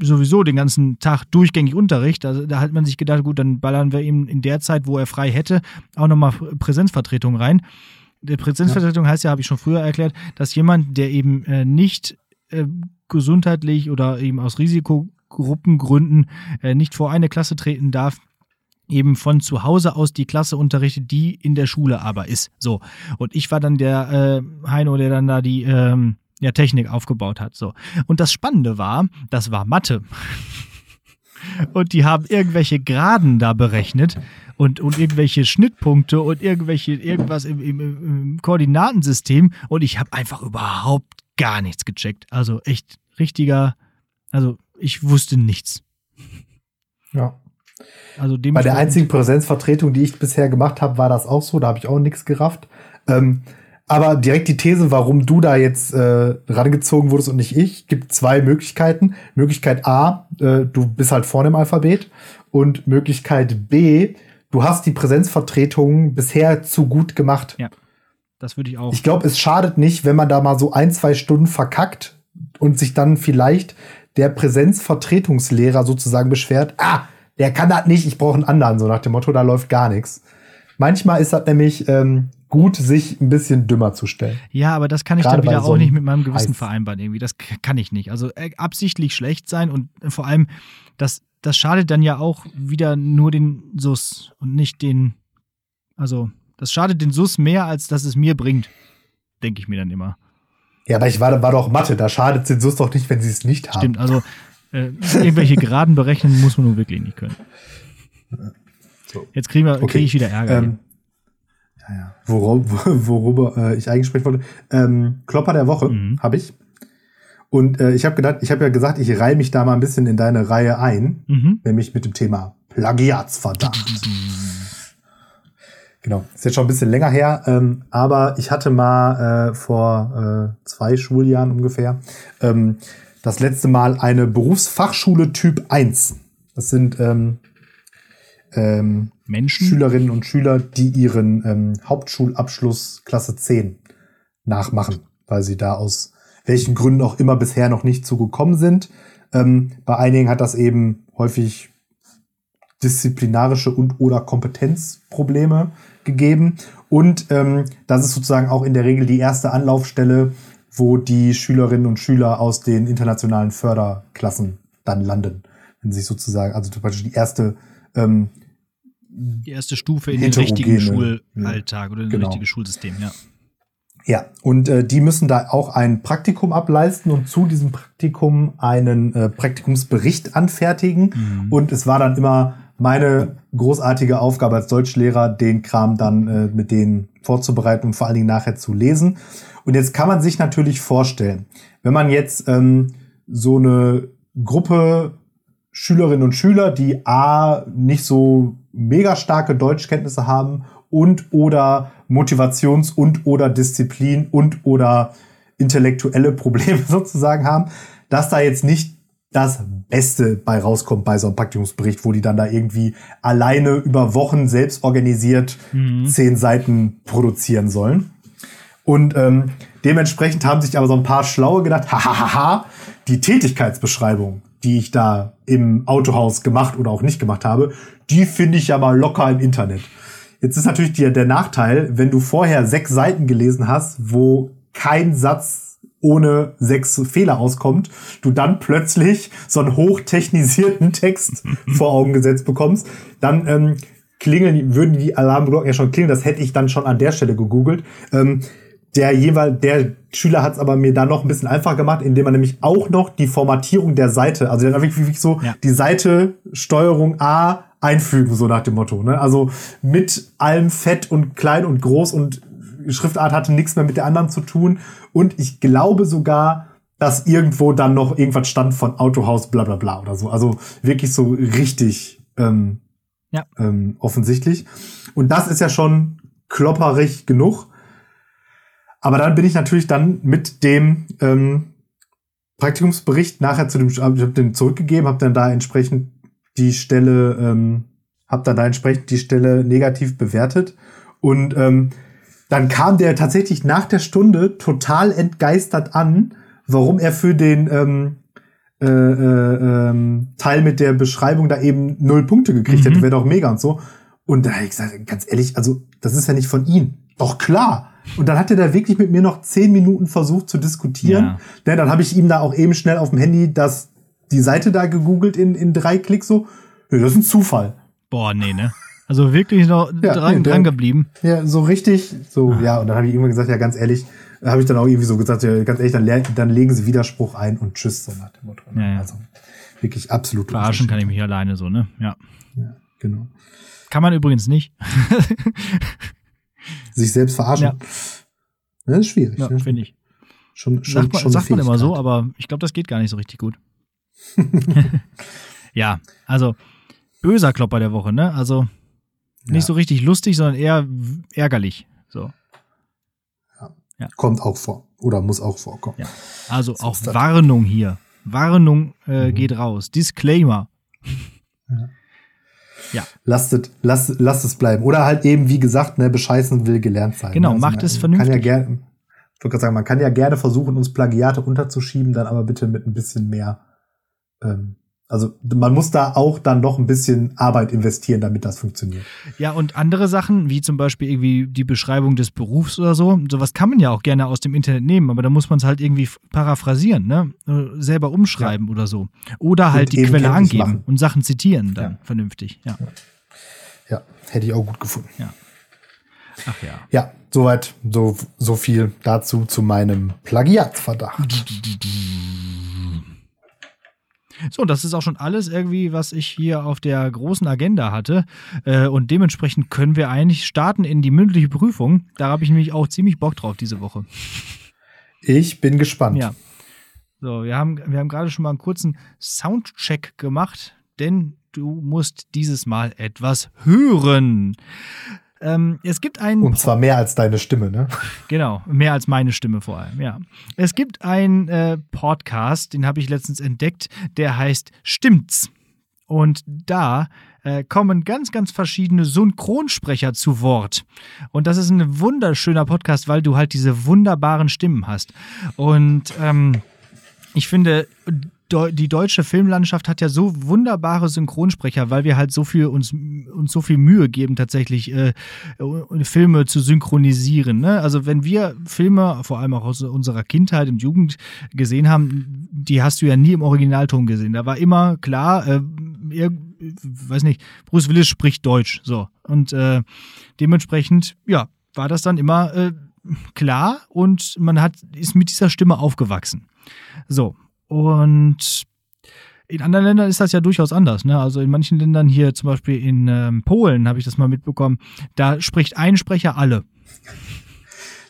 sowieso den ganzen Tag durchgängig Unterricht. Also da hat man sich gedacht, gut, dann ballern wir ihm in der Zeit, wo er frei hätte, auch nochmal Präsenzvertretung rein. Die Präsenzvertretung heißt ja, habe ich schon früher erklärt, dass jemand, der eben äh, nicht äh, gesundheitlich oder eben aus Risikogruppengründen äh, nicht vor eine Klasse treten darf, eben von zu Hause aus die Klasse unterrichtet, die in der Schule aber ist. So. Und ich war dann der äh, Heino, der dann da die ähm, ja, Technik aufgebaut hat. So. Und das Spannende war, das war Mathe. Und die haben irgendwelche Graden da berechnet und, und irgendwelche Schnittpunkte und irgendwelche, irgendwas im, im, im Koordinatensystem. Und ich habe einfach überhaupt gar nichts gecheckt. Also echt richtiger, also ich wusste nichts. Ja. Also Bei der einzigen Präsenzvertretung, die ich bisher gemacht habe, war das auch so. Da habe ich auch nichts gerafft. Ähm, aber direkt die These, warum du da jetzt äh, rangezogen wurdest und nicht ich, gibt zwei Möglichkeiten. Möglichkeit A, äh, du bist halt vorne im Alphabet. Und Möglichkeit B, du hast die Präsenzvertretung bisher zu gut gemacht. Ja, das würde ich auch. Ich glaube, es schadet nicht, wenn man da mal so ein, zwei Stunden verkackt und sich dann vielleicht der Präsenzvertretungslehrer sozusagen beschwert, ah, der kann das nicht, ich brauche einen anderen, so nach dem Motto, da läuft gar nichts. Manchmal ist das nämlich ähm, gut, sich ein bisschen dümmer zu stellen. ja, aber das kann ich Gerade dann wieder so auch nicht mit meinem Gewissen Heiß- vereinbaren irgendwie. Das kann ich nicht. Also äh, absichtlich schlecht sein und äh, vor allem, das, das schadet dann ja auch wieder nur den SUS und nicht den, also das schadet den SUS mehr, als dass es mir bringt, denke ich mir dann immer. Ja, aber ich war, war doch Mathe, da schadet den SUS doch nicht, wenn sie es nicht haben. Stimmt, also äh, irgendwelche Geraden berechnen muss man nun wirklich nicht können. So. Jetzt kriegen wir, Okay. kriege ich wieder Ärger. Ähm, ja, ja. Worüber, worüber äh, ich eigentlich sprechen wollte. Ähm, Klopper der Woche Mhm. habe ich. Und äh, ich habe gedacht, ich habe ja gesagt, ich reihe mich da mal ein bisschen in deine Reihe ein, mhm. nämlich mit dem Thema Plagiatsverdacht. Genau, ist jetzt schon ein bisschen länger her, ähm, aber ich hatte mal äh, vor äh, zwei Schuljahren ungefähr ähm, das letzte Mal eine Berufsfachschule Typ 1. Das sind ähm, ähm, Menschen? Schülerinnen und Schüler, die ihren ähm, Hauptschulabschluss Klasse 10 nachmachen, weil sie da aus welchen Gründen auch immer bisher noch nicht zugekommen sind. Ähm, bei einigen hat das eben häufig disziplinarische und oder Kompetenzprobleme gegeben. Und ähm, das ist sozusagen auch in der Regel die erste Anlaufstelle, wo die Schülerinnen und Schüler aus den internationalen Förderklassen dann landen. Wenn sich sozusagen, also praktisch die erste ähm, die erste Stufe in den richtigen Schulalltag oder in genau. das richtige Schulsystem, ja. Ja, und äh, die müssen da auch ein Praktikum ableisten und zu diesem Praktikum einen äh, Praktikumsbericht anfertigen. Mhm. Und es war dann immer meine großartige Aufgabe als Deutschlehrer, den Kram dann äh, mit denen vorzubereiten und vor allen Dingen nachher zu lesen. Und jetzt kann man sich natürlich vorstellen, wenn man jetzt ähm, so eine Gruppe Schülerinnen und Schüler, die A, nicht so mega starke Deutschkenntnisse haben und oder Motivations- und oder Disziplin und oder intellektuelle Probleme sozusagen haben, dass da jetzt nicht das Beste bei rauskommt bei so einem Praktikumsbericht, wo die dann da irgendwie alleine über Wochen selbst organisiert mhm. zehn Seiten produzieren sollen. Und ähm, dementsprechend haben sich aber so ein paar Schlaue gedacht, hahaha, die Tätigkeitsbeschreibung, die ich da im Autohaus gemacht oder auch nicht gemacht habe, die finde ich ja mal locker im Internet. Jetzt ist natürlich der, der Nachteil, wenn du vorher sechs Seiten gelesen hast, wo kein Satz ohne sechs Fehler auskommt, du dann plötzlich so einen hochtechnisierten Text vor Augen gesetzt bekommst, dann ähm, klingeln, würden die Alarmglocken ja schon klingeln. Das hätte ich dann schon an der Stelle gegoogelt. Ähm, der jeweil, der Schüler hat es aber mir da noch ein bisschen einfacher gemacht, indem er nämlich auch noch die Formatierung der Seite, also hat wirklich, wirklich so ja. die Seite Steuerung A einfügen, so nach dem Motto. Ne? Also mit allem Fett und klein und groß und Schriftart hatte nichts mehr mit der anderen zu tun. Und ich glaube sogar, dass irgendwo dann noch irgendwas stand von Autohaus, bla bla bla oder so. Also wirklich so richtig ähm, ja. ähm, offensichtlich. Und das ist ja schon klopperig genug. Aber dann bin ich natürlich dann mit dem ähm, Praktikumsbericht nachher zu dem, ich habe den zurückgegeben, habe dann da entsprechend die Stelle, ähm, habe dann da entsprechend die Stelle negativ bewertet und ähm, dann kam der tatsächlich nach der Stunde total entgeistert an, warum er für den ähm, äh, äh, ähm, Teil mit der Beschreibung da eben null Punkte gekriegt mhm. hätte, wäre doch mega und so. Und da habe ich gesagt, ganz ehrlich, also das ist ja nicht von ihm. Doch klar. Und dann hat er da wirklich mit mir noch zehn Minuten versucht zu diskutieren. Ja. ja dann habe ich ihm da auch eben schnell auf dem Handy das, die Seite da gegoogelt in, in drei Klicks so. Ja, das ist ein Zufall. Boah, nee, ne? Also wirklich noch ja, dran, nee, dran geblieben. Ja, so richtig, so, ah. ja, und dann habe ich irgendwann gesagt, ja, ganz ehrlich, habe ich dann auch irgendwie so gesagt, ja, ganz ehrlich, dann, dann legen sie Widerspruch ein und tschüss, so nach dem Motto. Ne? Ja, ja. Also wirklich absolut. Verarschen kann ich mich alleine so, ne? Ja. Ja, genau. Kann man übrigens nicht. Sich selbst verarschen. Ja. Das ist schwierig. Ja, ne? finde ich. Schon, schon, sagt man, schon sagt man immer so, aber ich glaube, das geht gar nicht so richtig gut. ja, also böser Klopper der Woche, ne? Also nicht ja. so richtig lustig, sondern eher ärgerlich. So. Ja. ja. Kommt auch vor. Oder muss auch vorkommen. Ja. Also so auch Warnung hier. Warnung äh, mhm. geht raus. Disclaimer. Ja. ja. Lasst, es, lasst, lasst es bleiben. Oder halt eben, wie gesagt, ne, bescheißen will gelernt sein. Genau, also macht es vernünftig. Kann ja gerne, ich wollte gerade sagen, man kann ja gerne versuchen, uns Plagiate unterzuschieben, dann aber bitte mit ein bisschen mehr ähm, also man muss da auch dann noch ein bisschen Arbeit investieren, damit das funktioniert. Ja, und andere Sachen, wie zum Beispiel irgendwie die Beschreibung des Berufs oder so, sowas kann man ja auch gerne aus dem Internet nehmen, aber da muss man es halt irgendwie paraphrasieren, ne? Äh, selber umschreiben ja. oder so. Oder halt und die Quelle angeben machen. und Sachen zitieren dann ja. vernünftig, ja. Ja, hätte ich auch gut gefunden. Ja. Ach ja. Ja, soweit, so, so viel dazu zu meinem Plagiatsverdacht. So, das ist auch schon alles irgendwie, was ich hier auf der großen Agenda hatte. Äh, und dementsprechend können wir eigentlich starten in die mündliche Prüfung. Da habe ich nämlich auch ziemlich Bock drauf diese Woche. Ich bin gespannt. Ja. So, wir haben, wir haben gerade schon mal einen kurzen Soundcheck gemacht, denn du musst dieses Mal etwas hören. Ähm, es gibt einen. Und zwar mehr als deine Stimme, ne? Genau, mehr als meine Stimme vor allem, ja. Es gibt einen äh, Podcast, den habe ich letztens entdeckt, der heißt Stimmt's. Und da äh, kommen ganz, ganz verschiedene Synchronsprecher zu Wort. Und das ist ein wunderschöner Podcast, weil du halt diese wunderbaren Stimmen hast. Und ähm, ich finde, die deutsche Filmlandschaft hat ja so wunderbare Synchronsprecher, weil wir halt so viel uns, uns so viel Mühe geben, tatsächlich äh, Filme zu synchronisieren. Ne? Also wenn wir Filme, vor allem auch aus unserer Kindheit und Jugend gesehen haben, die hast du ja nie im Originalton gesehen. Da war immer klar, äh, ihr, weiß nicht, Bruce Willis spricht Deutsch, so und äh, dementsprechend, ja, war das dann immer äh, klar und man hat ist mit dieser Stimme aufgewachsen. So, und in anderen Ländern ist das ja durchaus anders. Ne? Also in manchen Ländern hier, zum Beispiel in ähm, Polen, habe ich das mal mitbekommen, da spricht ein Sprecher alle.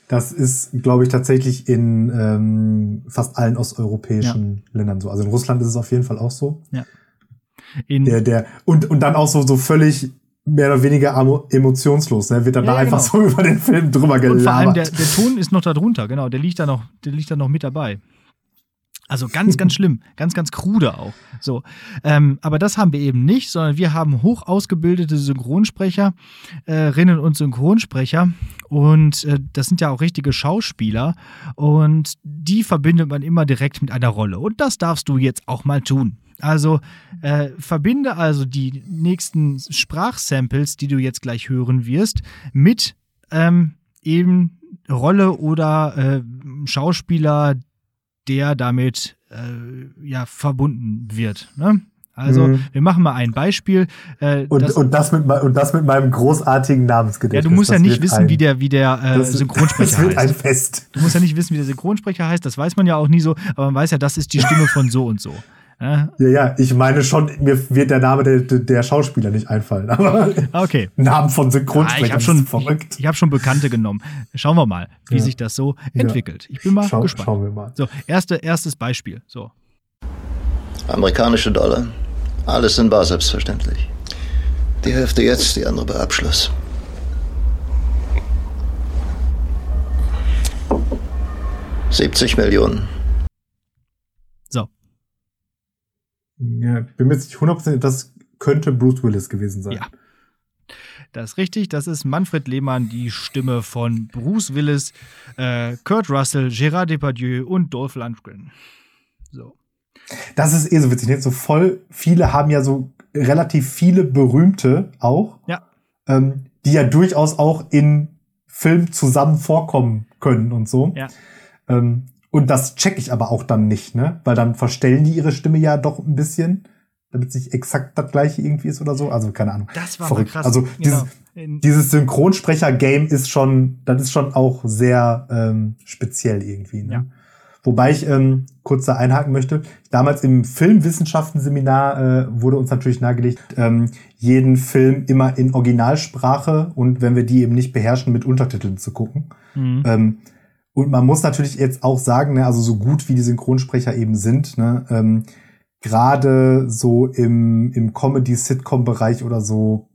Das ist, glaube ich, tatsächlich in ähm, fast allen osteuropäischen ja. Ländern so. Also in Russland ist es auf jeden Fall auch so. Ja. In der, der, und, und dann auch so, so völlig mehr oder weniger emotionslos, ne? Wird dann ja, da einfach genau. so über den Film drüber gelabert. Und vor allem der, der Ton ist noch da drunter, genau. Der liegt da noch, der liegt da noch mit dabei. Also ganz, ganz schlimm, ganz, ganz krude auch. So, ähm, aber das haben wir eben nicht, sondern wir haben hoch ausgebildete Synchronsprecherinnen und Synchronsprecher und äh, das sind ja auch richtige Schauspieler und die verbindet man immer direkt mit einer Rolle und das darfst du jetzt auch mal tun. Also äh, verbinde also die nächsten Sprachsamples, die du jetzt gleich hören wirst, mit ähm, eben Rolle oder äh, Schauspieler, der damit äh, ja verbunden wird. Ne? Also, mhm. wir machen mal ein Beispiel. Äh, und, das, und, das mit, und das mit meinem großartigen Namensgedächtnis. Ja, du musst ja nicht wissen, ein, wie der, wie der äh, das, Synchronsprecher das wird heißt. ein Fest. Du musst ja nicht wissen, wie der Synchronsprecher heißt. Das weiß man ja auch nie so. Aber man weiß ja, das ist die Stimme von so und so. Ja, ja, ich meine schon, mir wird der Name der, der Schauspieler nicht einfallen. Aber okay. Namen von Synchronsprechern ja, ich hab schon, verrückt. Ich, ich habe schon Bekannte genommen. Schauen wir mal, wie ja. sich das so entwickelt. Ich bin mal Schau, gespannt. Schauen wir mal. So, erste, erstes Beispiel. So. Amerikanische Dollar. Alles in Bar selbstverständlich. Die Hälfte jetzt, die andere bei Abschluss. Siebzig Millionen. Ja, bin mir jetzt nicht 100%, das könnte Bruce Willis gewesen sein. Ja. Das ist richtig, das ist Manfred Lehmann, die Stimme von Bruce Willis, äh, Kurt Russell, Gérard Depardieu und Dolph Lundgren. So. Das ist eh so witzig. Ne? So voll viele haben ja so relativ viele berühmte auch, ja. ähm, die ja durchaus auch in Filmen zusammen vorkommen können und so. Ja. Ähm, und das check ich aber auch dann nicht, ne? Weil dann verstellen die ihre Stimme ja doch ein bisschen, damit es nicht exakt das gleiche irgendwie ist oder so. Also keine Ahnung. Das war Verrückt. krass. Also dieses, genau. dieses Synchronsprecher-Game ist schon, das ist schon auch sehr ähm, speziell irgendwie. Ne? Ja. Wobei ich ähm, kurz da einhaken möchte. Damals im Filmwissenschaften-Seminar äh, wurde uns natürlich nahegelegt, ähm, jeden Film immer in Originalsprache und wenn wir die eben nicht beherrschen, mit Untertiteln zu gucken. Mhm. Ähm, und man muss natürlich jetzt auch sagen, ne, also so gut wie die Synchronsprecher eben sind, ne, ähm, gerade so im, im Comedy-Sitcom-Bereich oder so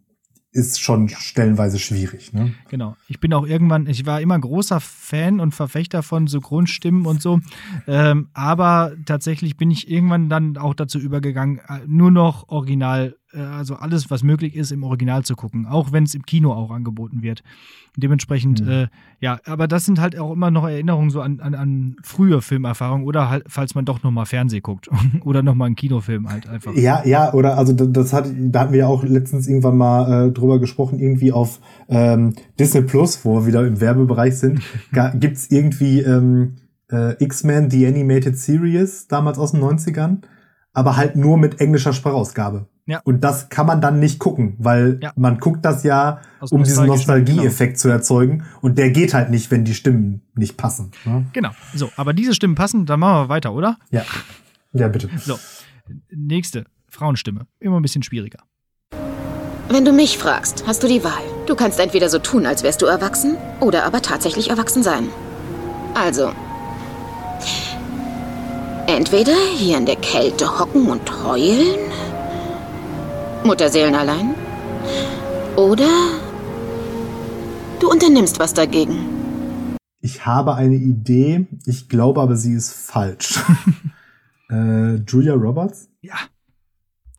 ist schon ja. stellenweise schwierig. Ne? Genau. Ich bin auch irgendwann, ich war immer großer Fan und Verfechter von Synchronstimmen und so. Ähm, aber tatsächlich bin ich irgendwann dann auch dazu übergegangen, äh, nur noch original also alles, was möglich ist, im Original zu gucken, auch wenn es im Kino auch angeboten wird. Dementsprechend, mhm. äh, ja, aber das sind halt auch immer noch Erinnerungen so an, an, an frühe Filmerfahrungen oder halt, falls man doch nochmal Fernseh guckt oder nochmal einen Kinofilm halt einfach. Ja, ja, oder also das hat, da hatten wir ja auch letztens irgendwann mal äh, drüber gesprochen, irgendwie auf ähm, Disney Plus, wo wir wieder im Werbebereich sind, gibt es irgendwie ähm, äh, X-Men The Animated Series, damals aus den 90ern, aber halt nur mit englischer Sprachausgabe. Ja. Und das kann man dann nicht gucken, weil ja. man guckt das ja, Aus um diesen Nostalgieeffekt genau. zu erzeugen. Und der geht halt nicht, wenn die Stimmen nicht passen. Ne? Genau. So, aber diese Stimmen passen, dann machen wir weiter, oder? Ja. Ja, bitte. So, nächste. Frauenstimme. Immer ein bisschen schwieriger. Wenn du mich fragst, hast du die Wahl. Du kannst entweder so tun, als wärst du erwachsen, oder aber tatsächlich erwachsen sein. Also, entweder hier in der Kälte hocken und heulen Mutterseelen allein? Oder du unternimmst was dagegen? Ich habe eine Idee, ich glaube aber, sie ist falsch. äh, Julia Roberts? Ja,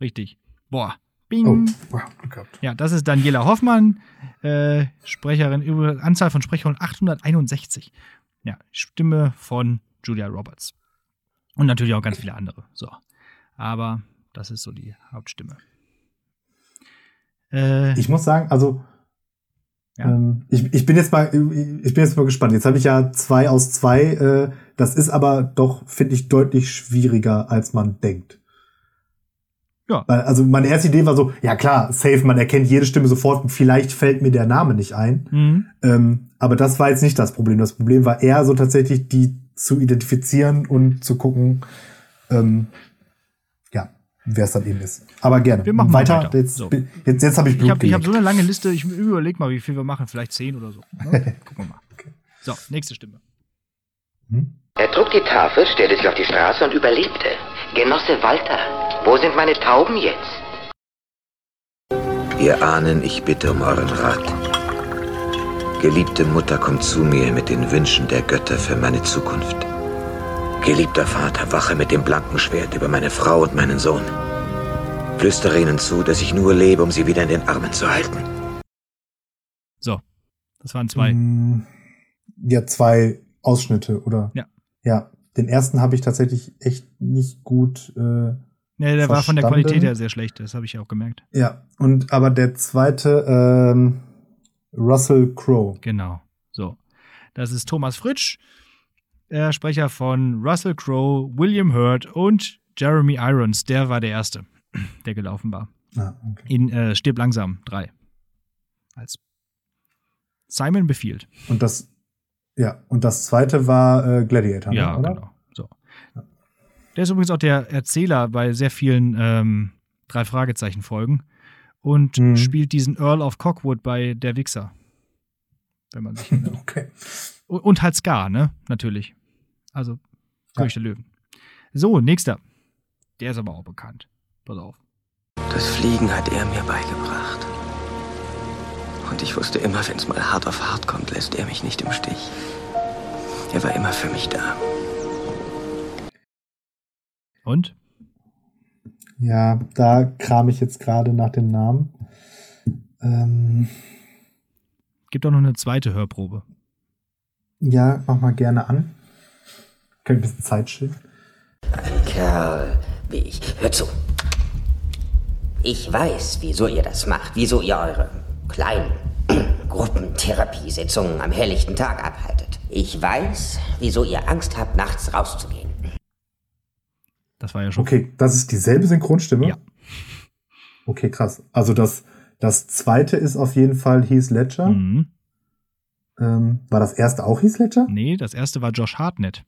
richtig. Boah. Bing. Oh, wow, ja, das ist Daniela Hoffmann, äh, Sprecherin, über Anzahl von Sprechern 861. Ja, Stimme von Julia Roberts. Und natürlich auch ganz viele andere. So. Aber das ist so die Hauptstimme. Äh, ich muss sagen, also ja. ähm, ich, ich bin jetzt mal, ich bin jetzt mal gespannt. Jetzt habe ich ja zwei aus zwei. Äh, das ist aber doch, finde ich, deutlich schwieriger, als man denkt. Ja. Weil, also meine erste Idee war so, ja klar, safe, man erkennt jede Stimme sofort und vielleicht fällt mir der Name nicht ein. Mhm. Ähm, aber das war jetzt nicht das Problem. Das Problem war eher so tatsächlich, die zu identifizieren und zu gucken, ähm, wer es dann eben ist. Aber gerne. Wir machen weiter. weiter. Jetzt, so. jetzt, jetzt habe ich Blut Ich habe hab so eine lange Liste, ich überlege mal, wie viel wir machen. Vielleicht zehn oder so. Ne? Gucken wir mal. Okay. So, nächste Stimme. Hm? Er trug die Tafel, stellte sich auf die Straße und überlebte. Genosse Walter, wo sind meine Tauben jetzt? Ihr Ahnen, ich bitte um euren Rat. Geliebte Mutter, kommt zu mir mit den Wünschen der Götter für meine Zukunft. Geliebter Vater, wache mit dem blanken Schwert über meine Frau und meinen Sohn. Flüstere ihnen zu, dass ich nur lebe, um sie wieder in den Armen zu halten. So, das waren zwei. Mm, ja, zwei Ausschnitte, oder? Ja. Ja, den ersten habe ich tatsächlich echt nicht gut. Äh, Nee, der verstanden. war von der Qualität her sehr schlecht, das habe ich auch gemerkt. Ja, und aber der zweite, ähm, Russell Crowe. Genau, so. Das ist Thomas Fritsch, der Sprecher von Russell Crowe, William Hurt und Jeremy Irons. Der war der Erste, der gelaufen war. Ah, okay. In äh, Stirb langsam 3. Als Simon befiehlt. Und das, ja, und das zweite war äh, Gladiator, ne, ja, oder? genau. So. Der ist übrigens auch der Erzähler bei sehr vielen ähm, drei Fragezeichen Folgen und mhm. spielt diesen Earl of Cockwood bei Der Wichser. Wenn man sich erinnert. okay. Und halt Scar, ne? Natürlich. Also, König ja. der Löwen. So, nächster. Der ist aber auch bekannt. Pass auf. Das Fliegen hat er mir beigebracht. Und ich wusste immer, wenn es mal hart auf hart kommt, lässt er mich nicht im Stich. Er war immer für mich da. Und? Ja, da kram ich jetzt gerade nach dem Namen. Ähm, Gibt auch noch eine zweite Hörprobe. Ja, mach mal gerne an. Können ein bisschen Zeit schinden. Ein Kerl wie ich. Hör zu. Ich weiß, wieso ihr das macht, wieso ihr eure kleinen Gruppentherapiesitzungen am helllichten Tag abhaltet. Ich weiß, wieso ihr Angst habt, nachts rauszugehen. Das war ja schon. Okay, das ist dieselbe Synchronstimme? Ja. Okay, krass. Also das, das zweite ist auf jeden Fall Heath Ledger. Mhm. Ähm, war das erste auch Heath Ledger? Nee, das erste war Josh Hartnett.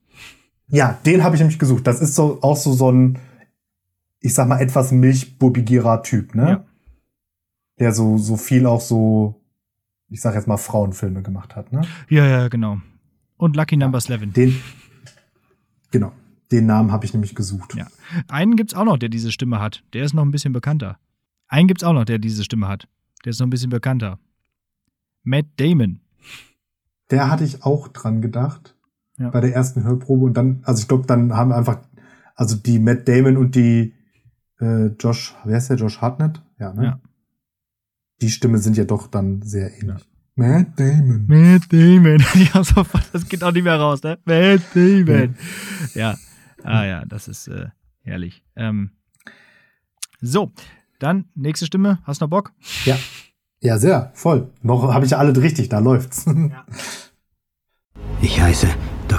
Ja, den habe ich nämlich gesucht. Das ist so auch so, so ein, ich sag mal, etwas milchbubigerer Typ, ne? Ja. Der so, so viel auch so, ich sag jetzt mal, Frauenfilme gemacht hat, ne? Ja, ja, genau. Und Lucky Number 11. Den, genau. Den Namen habe ich nämlich gesucht. Ja. Einen gibt es auch noch, der diese Stimme hat. Der ist noch ein bisschen bekannter. Einen gibt es auch noch, der diese Stimme hat. Der ist noch ein bisschen bekannter. Matt Damon. Der hatte ich auch dran gedacht. Ja. Bei der ersten Hörprobe. Und dann, also ich glaube, dann haben wir einfach, also die Matt Damon und die äh, Josh, wer ist der? Josh Hartnett? Ja, ne? Ja. Die Stimme sind ja doch dann sehr ähnlich. Ja. Matt Damon. Matt Damon. ja, sofort, das geht auch nicht mehr raus, ne? Matt Damon. Ja. Ah ja, das ist äh, herrlich. Ähm, so, dann nächste Stimme. Hast du noch Bock? Ja. Ja, sehr, voll. Noch habe ich ja alle richtig, da läuft's. Ja. Ich heiße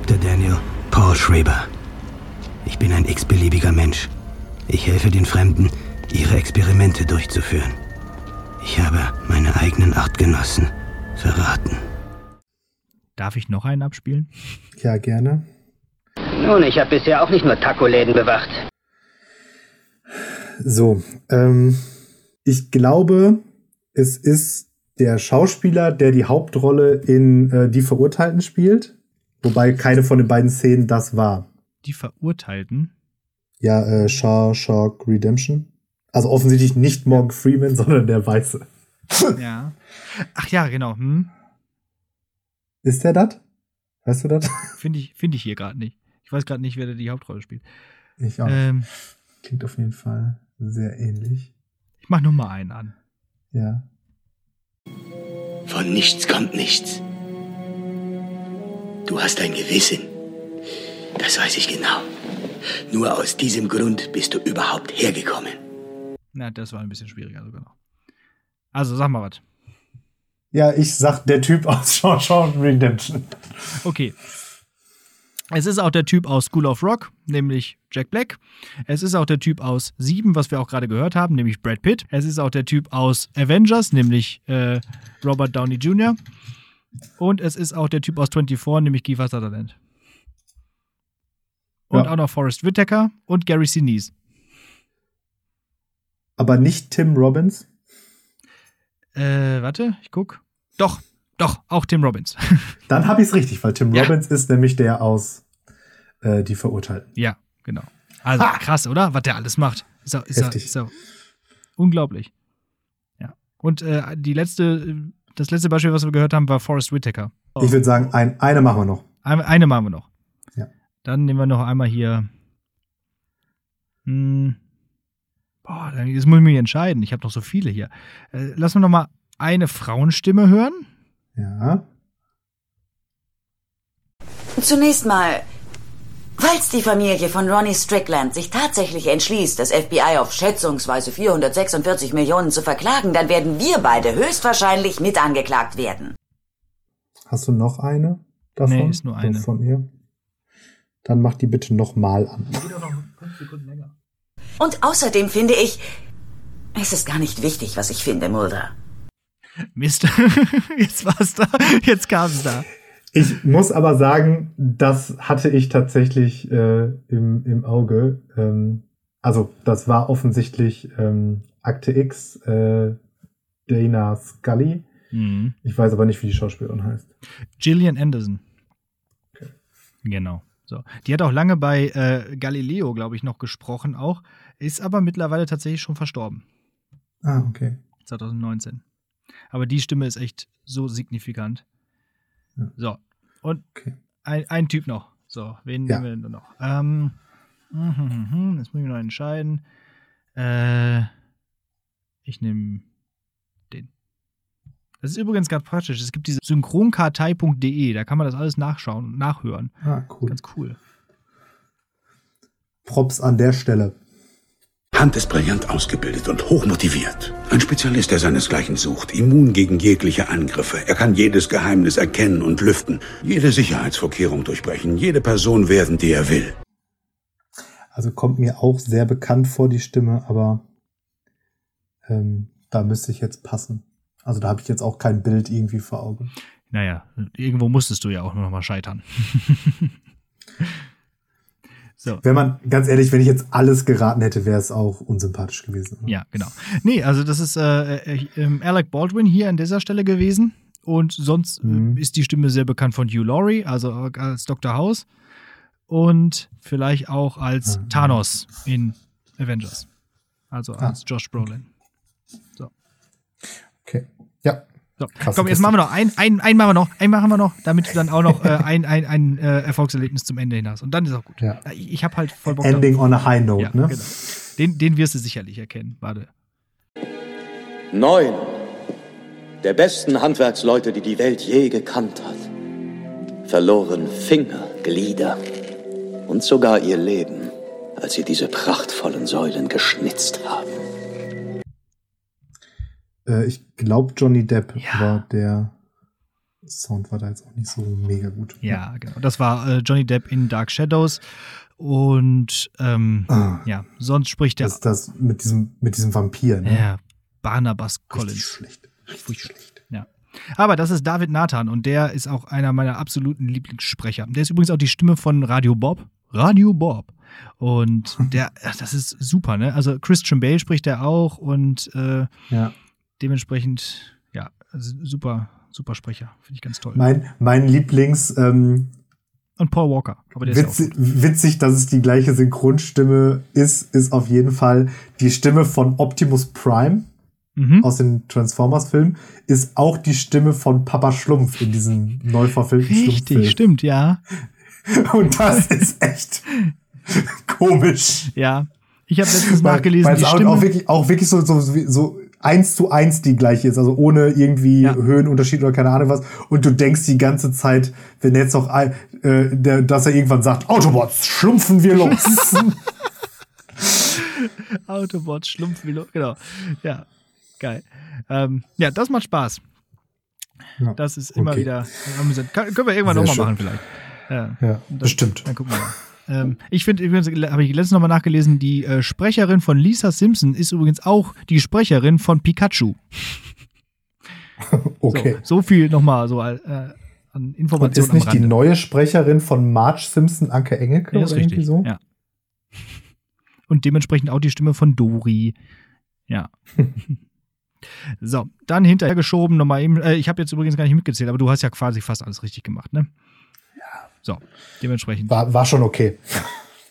Dr. Daniel Paul Schreber. Ich bin ein x-beliebiger Mensch. Ich helfe den Fremden, ihre Experimente durchzuführen. Ich habe meine eigenen Artgenossen verraten. Darf ich noch einen abspielen? Ja, gerne. Nun, ich habe bisher auch nicht nur Taco-Läden bewacht. So, ähm, ich glaube, es ist der Schauspieler, der die Hauptrolle in äh, Die Verurteilten spielt. Wobei keine von den beiden Szenen das war. Die Verurteilten? Ja, äh, Shawshank Redemption. Also offensichtlich nicht Morgan Freeman, sondern der Weiße. Ja. Ach ja, genau. Hm? Ist der das? Weißt du das? Finde ich, find ich hier gerade nicht. Ich weiß gerade nicht, wer da die Hauptrolle spielt. Ich auch. Ähm, Klingt auf jeden Fall sehr ähnlich. ich mach noch mal einen an. Ja. Von nichts kommt nichts. Du hast ein Gewissen. Das weiß ich genau. Nur aus diesem Grund bist du überhaupt hergekommen. Na, das war ein bisschen schwieriger sogar noch. Also, sag mal was. Ja, ich sag der Typ aus Shawshank Redemption. Okay. Es ist auch der Typ aus School of Rock, nämlich Jack Black. Es ist auch der Typ aus Sieben, was wir auch gerade gehört haben, nämlich Brad Pitt. Es ist auch der Typ aus Avengers, nämlich äh, Robert Downey Jr. Und es ist auch der Typ aus 24, nämlich Kiefer Sutherland. Und Ja. auch noch Forrest Whitaker und Gary Sinise. Aber nicht Tim Robbins. Äh, warte, ich guck. Doch, doch, auch Tim Robbins. Dann habe ich es richtig, weil Tim Ja. Robbins ist nämlich der aus äh, Die Verurteilten. ja, genau. Also Ha! krass, oder? Was der alles macht. Ist auch, ist auch unglaublich. Ja. Und äh, die letzte, das letzte Beispiel, was wir gehört haben, war Forrest Whitaker. Ich würde sagen, ein, eine machen wir noch. Eine, eine machen wir noch. Ja. Dann nehmen wir noch einmal hier. Hm. Boah, jetzt muss ich mich entscheiden. Ich habe noch so viele hier. Äh, lass uns noch mal eine Frauenstimme hören. Ja. Zunächst mal, falls die Familie von Ronnie Strickland sich tatsächlich entschließt, das FBI auf schätzungsweise 446 Millionen zu verklagen, dann werden wir beide höchstwahrscheinlich mit angeklagt werden. Hast du noch eine davon? Nee, ist nur eine. Von ihr? Dann mach die bitte noch mal an. Und außerdem finde ich, es ist gar nicht wichtig, was ich finde, Mulder. Mist. Jetzt war's da. Jetzt kam's da. Ich muss aber sagen, das hatte ich tatsächlich äh, im, im Auge. Ähm, also, das war offensichtlich ähm, Akte X, äh, Dana Scully. Mhm. Ich weiß aber nicht, wie die Schauspielerin heißt. Gillian Anderson. Genau. So. Die hat auch lange bei äh, Galileo, glaube ich, noch gesprochen, auch. Ist aber mittlerweile tatsächlich schon verstorben. Ah, okay. 2019. Aber die Stimme ist echt so signifikant. Ja. So. Und Okay. ein, ein Typ noch. So, wen Ja. nehmen wir denn noch? Ähm, mhm, jetzt muss ich noch entscheiden. Äh, ich nehme den. Das ist übrigens ganz praktisch. Es gibt diese synchronkartei.de, da kann man das alles nachschauen und nachhören. Ah, cool. Ganz cool. Props an der Stelle. Hunt ist brillant ausgebildet und hochmotiviert. Ein Spezialist, der seinesgleichen sucht, immun gegen jegliche Angriffe. Er kann jedes Geheimnis erkennen und lüften, jede Sicherheitsvorkehrung durchbrechen, jede Person werden, die er will. Also kommt mir auch sehr bekannt vor, die Stimme, aber ähm, da müsste ich jetzt passen. Also da habe ich jetzt auch kein Bild irgendwie vor Augen. Naja, irgendwo musstest du ja auch noch mal scheitern. so. Wenn man, ganz ehrlich, wenn ich jetzt alles geraten hätte, wäre es auch unsympathisch gewesen. Ja, genau. Nee, also das ist äh, äh, ähm, Alec Baldwin hier an dieser Stelle gewesen. Und sonst äh, Mhm. ist die Stimme sehr bekannt von Hugh Laurie, also als Dr. House. Und vielleicht auch als Mhm. Thanos in Avengers. Also Ah. als Josh Brolin. Okay. Ja. So, komm, jetzt Kiste. machen wir noch ein, ein, ein machen wir noch, ein machen wir noch, damit du dann auch noch äh, ein, ein, ein äh, Erfolgserlebnis zum Ende hin hast. Und dann ist auch gut. Ja. Ich, ich habe halt voll Bock Ending darauf. on a high note, Ja, ne? genau. Den, den wirst du sicherlich erkennen. Warte. Neun der besten Handwerksleute, die die Welt je gekannt hat, verloren Finger, Glieder und sogar ihr Leben, als sie diese prachtvollen Säulen geschnitzt haben. Äh, ich glaube Johnny Depp, Ja. aber der Sound war da jetzt auch nicht so mega gut. Ja, genau. Das war äh, Johnny Depp in Dark Shadows. Und ähm, Ah, ja, sonst spricht der das ist das mit diesem, mit diesem Vampir, ne? ja, Barnabas Richtig Collins. schlecht. Richtig schlecht. Ja. Aber das ist David Nathan und der ist auch einer meiner absoluten Lieblingssprecher. Der ist übrigens auch die Stimme von Radio Bob. Radio Bob. Und der, das ist super, ne? Also Christian Bale spricht er auch und äh, Ja. Dementsprechend, ja, super, super Sprecher. Finde ich ganz toll. Mein, mein Lieblings, ähm, Und Paul Walker. Aber der witzig, ist ja witzig, dass es die gleiche Synchronstimme ist, ist auf jeden Fall die Stimme von Optimus Prime mhm. aus den Transformers-Filmen, ist auch die Stimme von Papa Schlumpf in diesem neu verfilmten Richtig, stimmt, ja. Und das ist echt komisch. Ja. Ich habe letztens weil, nachgelesen, weil die Stimme auch wirklich, auch wirklich so, so, so eins zu eins die gleiche ist, also ohne irgendwie ja. Höhenunterschied oder keine Ahnung was. Und du denkst die ganze Zeit, wenn jetzt noch, äh, der, dass er irgendwann sagt, Autobots, schlumpfen wir los. Autobots, schlumpfen wir los, genau. Ja, geil. Ähm, ja, das macht Spaß. Ja. Das ist immer okay. wieder amüsant. Kann, können wir irgendwann nochmal machen vielleicht. Ja, ja das, bestimmt. Dann gucken wir mal. Ähm, ich finde, habe ich letztens nochmal nachgelesen, die äh, Sprecherin von Lisa Simpson ist übrigens auch die Sprecherin von Pikachu. okay. So, so viel nochmal so äh, an Informationen. Und ist nicht die neue Sprecherin von Marge Simpson Anke Engelke? Ja, ist richtig. So? Ja. Und dementsprechend auch die Stimme von Dori. Ja. so, dann hinterhergeschoben nochmal eben. Äh, ich habe jetzt übrigens gar nicht mitgezählt, aber du hast ja quasi fast alles richtig gemacht, ne? So, dementsprechend. War, war schon okay.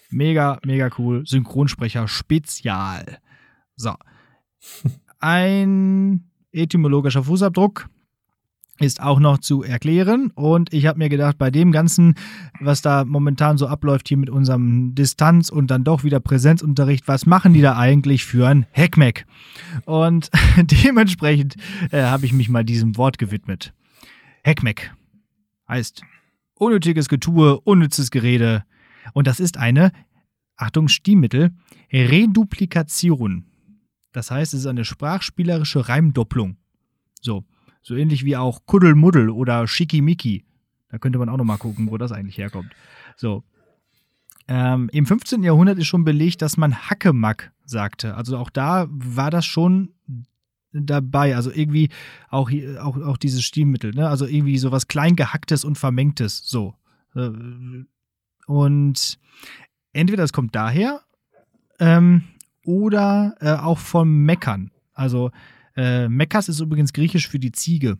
Mega, mega cool. Synchronsprecher Spezial. So. Ein etymologischer Fußabdruck ist auch noch zu erklären. Und ich habe mir gedacht, bei dem Ganzen, was da momentan so abläuft hier mit unserem Distanz- und dann doch wieder Präsenzunterricht, was machen die da eigentlich für ein Heckmeck? Und dementsprechend äh, habe ich mich mal diesem Wort gewidmet. Heckmeck heißt unnötiges Getue, unnützes Gerede. Und das ist eine, Achtung, Stilmittel, Reduplikation. Das heißt, es ist eine sprachspielerische Reimdopplung. So, so ähnlich wie auch Kuddelmuddel oder Schickimicki. Da könnte man auch noch mal gucken, wo das eigentlich herkommt. So. Ähm, Im 15. Jahrhundert ist schon belegt, dass man Hackemack sagte. Also auch da war das schon dabei. Also irgendwie auch, auch, auch dieses Stilmittel, ne? Also irgendwie sowas Kleingehacktes und Vermengtes, so. Äh, und entweder es kommt daher ähm, oder äh, auch vom Meckern. Also äh, Mekkas ist übrigens griechisch für die Ziege.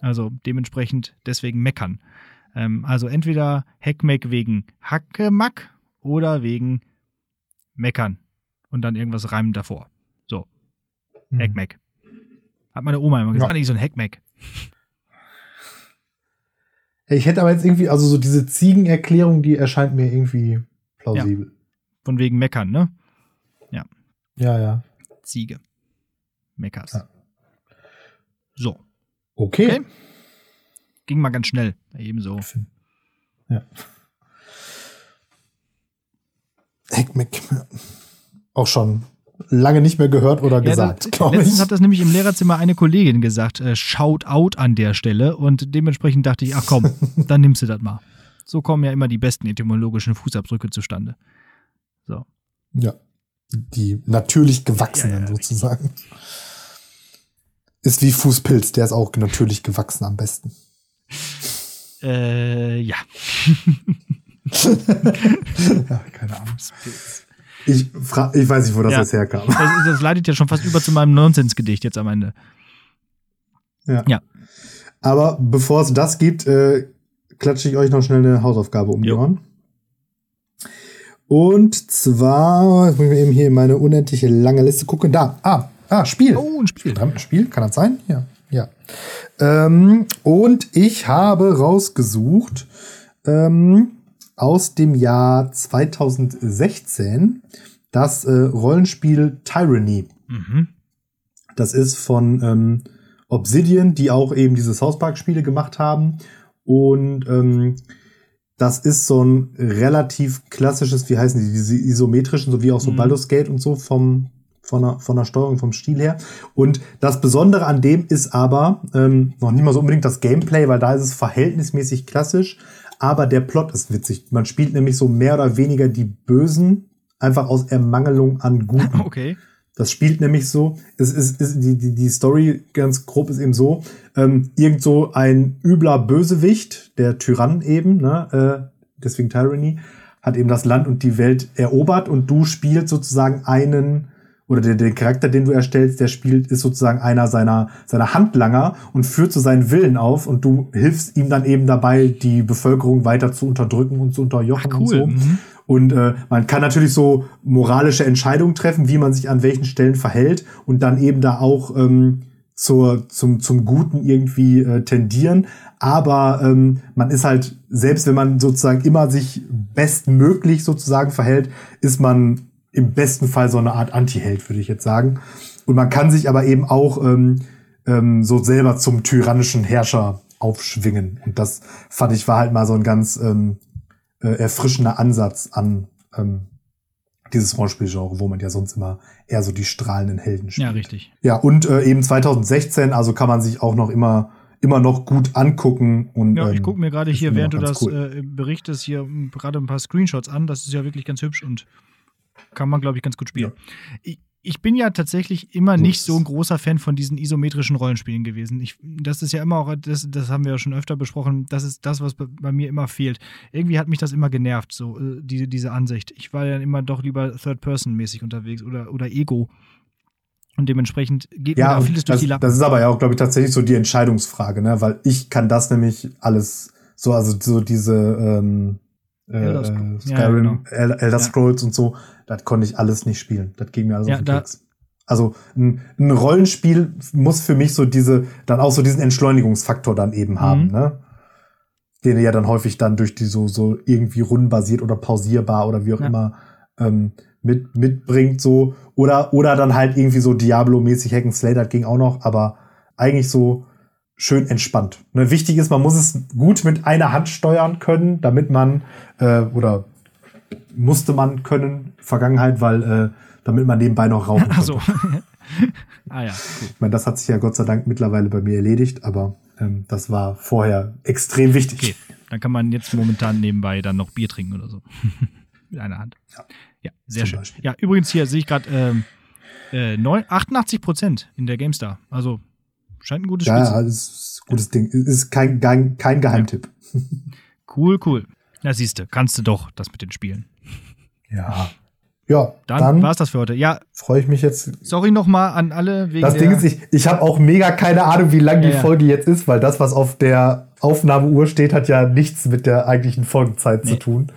Also dementsprechend deswegen meckern. Ähm, also entweder Heckmeck wegen Hackemack oder wegen Meckern. Und dann irgendwas reimen davor. Hm. Heckmeck. Hat meine Oma immer gesagt, ja. nicht so ein Heckmeck. Ich hätte aber jetzt irgendwie, also so diese Ziegenerklärung, die erscheint mir irgendwie plausibel. Ja. Von wegen Meckern, ne? Ja. Ja, ja. Ziege. Meckers. Ja. So. Okay. okay. Ging mal ganz schnell. Ebenso. Ja. Heckmeck. Auch schon lange nicht mehr gehört oder gesagt, ja, ich. Letztens hat das nämlich im Lehrerzimmer eine Kollegin gesagt, äh, shout out an der Stelle und dementsprechend dachte ich, ach komm, dann nimmst du das mal. So kommen ja immer die besten etymologischen Fußabdrücke zustande. So. Ja, die natürlich gewachsenen ja, ja, sozusagen. Richtig. Ist wie Fußpilz, der ist auch natürlich gewachsen am besten. Äh, ja. ja, keine Ahnung. Fußpilz. Ich, ich weiß nicht, wo das ja. jetzt herkam. Das, das, leitet ja schon fast über zu meinem Nonsensgedicht jetzt am Ende. Ja. ja. Aber bevor es das gibt, äh, klatsche ich euch noch schnell eine Hausaufgabe um die Ohren. Und zwar, jetzt muss ich eben hier in meine unendliche lange Liste gucken. Da, ah, ah, Spiel. Oh, ein Spiel. Ein Spiel, kann das sein? Ja, ja. Ähm, und ich habe rausgesucht, ähm, aus dem Jahr 2016 das äh, Rollenspiel Tyranny. Mhm. Das ist von ähm, Obsidian, die auch eben diese South Park-Spiele gemacht haben. Und ähm, das ist so ein relativ klassisches, wie heißen die, diese isometrischen, so wie auch so mhm. Baldur's Gate und so vom, von der, von der Steuerung, vom Stil her. Und das Besondere an dem ist aber ähm, noch nicht mal so unbedingt das Gameplay, weil da ist es verhältnismäßig klassisch, aber der Plot ist witzig. Man spielt nämlich so mehr oder weniger die Bösen, einfach aus Ermangelung an Guten. Okay. Das spielt nämlich so, es ist, ist die, die, die Story ganz grob ist eben so, ähm, irgend so ein übler Bösewicht, der Tyrann eben, ne, äh, deswegen Tyranny, hat eben das Land und die Welt erobert und du spielst sozusagen einen oder der, der Charakter, den du erstellst, der spielt, ist sozusagen einer seiner, seiner Handlanger und führt so seinen Willen auf und du hilfst ihm dann eben dabei, die Bevölkerung weiter zu unterdrücken und zu unterjochen Ach, cool. und so. Mhm. Und äh, man kann natürlich so moralische Entscheidungen treffen, wie man sich an welchen Stellen verhält und dann eben da auch ähm, zur, zum, zum Guten irgendwie äh, tendieren. Aber ähm, man ist halt, selbst wenn man sozusagen immer sich bestmöglich sozusagen verhält, ist man im besten Fall so eine Art Anti-Held, würde ich jetzt sagen. Und man kann sich aber eben auch ähm, ähm, so selber zum tyrannischen Herrscher aufschwingen. Und das fand ich war halt mal so ein ganz ähm, äh, erfrischender Ansatz an ähm, dieses Rollenspielgenre, wo man ja sonst immer eher so die strahlenden Helden spielt. Ja, richtig. Ja, und äh, eben 2016, also kann man sich auch noch immer immer noch gut angucken und Ja, ich ähm, gucke mir gerade hier, während du das cool. äh, berichtest, hier m, gerade ein paar Screenshots an. Das ist ja wirklich ganz hübsch und kann man, glaube ich, ganz gut spielen. Ich, ich bin ja tatsächlich immer So nicht so ein großer Fan von diesen isometrischen Rollenspielen gewesen. Ich, das ist ja immer auch, das, das haben wir ja schon öfter besprochen, das ist das, was bei, mir immer fehlt. Irgendwie hat mich das immer genervt, so äh, diese, diese Ansicht. Ich war ja immer doch lieber Third-Person-mäßig unterwegs oder, oder Ego. Und dementsprechend geht mir Ja, da und vieles durch das, die Lappen. das ist aber ja auch, glaube ich, tatsächlich so die Entscheidungsfrage, ne? Weil ich kann das nämlich alles so, also so diese ähm, äh, Elder Scrolls. äh, Ja, ja, Skyrim, genau. El Elder Ja. Scrolls und so, das konnte ich alles nicht spielen. Das ging mir alles Ja, auf den da- Keks. Also ein, ein Rollenspiel muss für mich so diese, dann auch so diesen Entschleunigungsfaktor dann eben haben, Mhm. ne? Den er ja dann häufig dann durch die so, so irgendwie rundenbasiert oder pausierbar oder wie auch Ja. immer ähm, mit, mitbringt, so. Oder, oder dann halt irgendwie so Diablo-mäßig Hack and Slay, das ging auch noch, aber eigentlich so schön entspannt. Ne, wichtig ist, man muss es gut mit einer Hand steuern können, damit man, äh, oder musste man können, Vergangenheit, weil, äh, damit man nebenbei noch rauchen konnte. Also. ah ja, cool. Ich meine, das hat sich ja Gott sei Dank mittlerweile bei mir erledigt, aber ähm, das war vorher extrem wichtig. Okay, dann kann man jetzt momentan nebenbei dann noch Bier trinken oder so. Mit einer Hand. Ja, sehr Zum schön. Beispiel. Ja, übrigens hier sehe ich gerade ähm, äh, neun- 88 Prozent in der GameStar. Also scheint ein gutes Spiel Ja, zu sein. das ist ein gutes Ding. Ist kein, kein, kein Geheimtipp. Cool, cool. Na, siehst du, kannst du doch das mit den Spielen. Ja. Ja, Dann, dann, war's das für heute. Ja, freue ich mich jetzt. sorry nochmal an alle wegen Das Ding ist, ich, ich habe auch mega keine Ahnung, wie lang die Ja, ja. Folge jetzt ist, weil das, was auf der Aufnahmeuhr steht, hat ja nichts mit der eigentlichen Folgenzeit zu Nee. tun.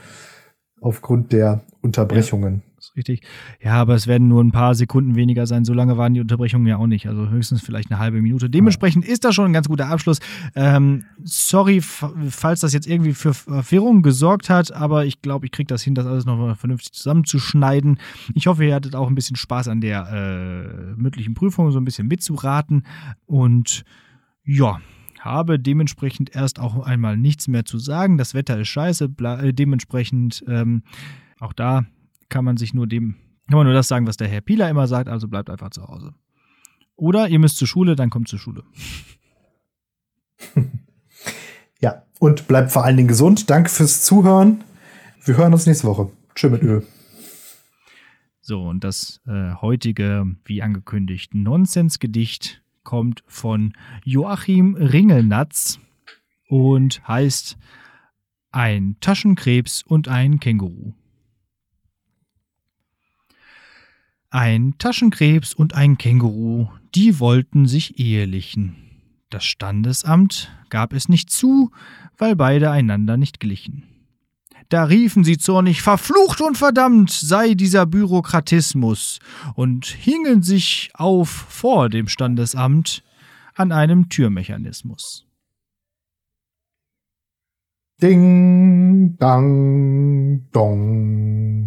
Aufgrund der Unterbrechungen. Richtig. Ja, aber es werden nur ein paar Sekunden weniger sein. So lange waren die Unterbrechungen ja auch nicht. Also höchstens vielleicht eine halbe Minute. Dementsprechend ist das schon ein ganz guter Abschluss. Ähm, sorry, falls das jetzt irgendwie für Verwirrung gesorgt hat, aber ich glaube, ich kriege das hin, das alles nochmal vernünftig zusammenzuschneiden. Ich hoffe, ihr hattet auch ein bisschen Spaß an der äh, mündlichen Prüfung, so ein bisschen mitzuraten. Und ja, habe dementsprechend erst auch einmal nichts mehr zu sagen. Das Wetter ist scheiße. Äh, dementsprechend ähm, auch da kann man sich nur dem, kann man nur das sagen, was der Herr Pieler immer sagt, also bleibt einfach zu Hause. Oder ihr müsst zur Schule, dann kommt zur Schule. Ja, und bleibt vor allen Dingen gesund. Danke fürs Zuhören. Wir hören uns nächste Woche. Tschö mit Ö. So, und das äh, heutige, wie angekündigt, Nonsensgedicht kommt von Joachim Ringelnatz und heißt Ein Taschenkrebs und ein Känguru. Ein Taschenkrebs und ein Känguru, die wollten sich ehelichen. Das Standesamt gab es nicht zu, weil beide einander nicht glichen. Da riefen sie zornig, verflucht und verdammt sei dieser Bürokratismus, und hingen sich auf vor dem Standesamt an einem Türmechanismus. Ding, dang, dong.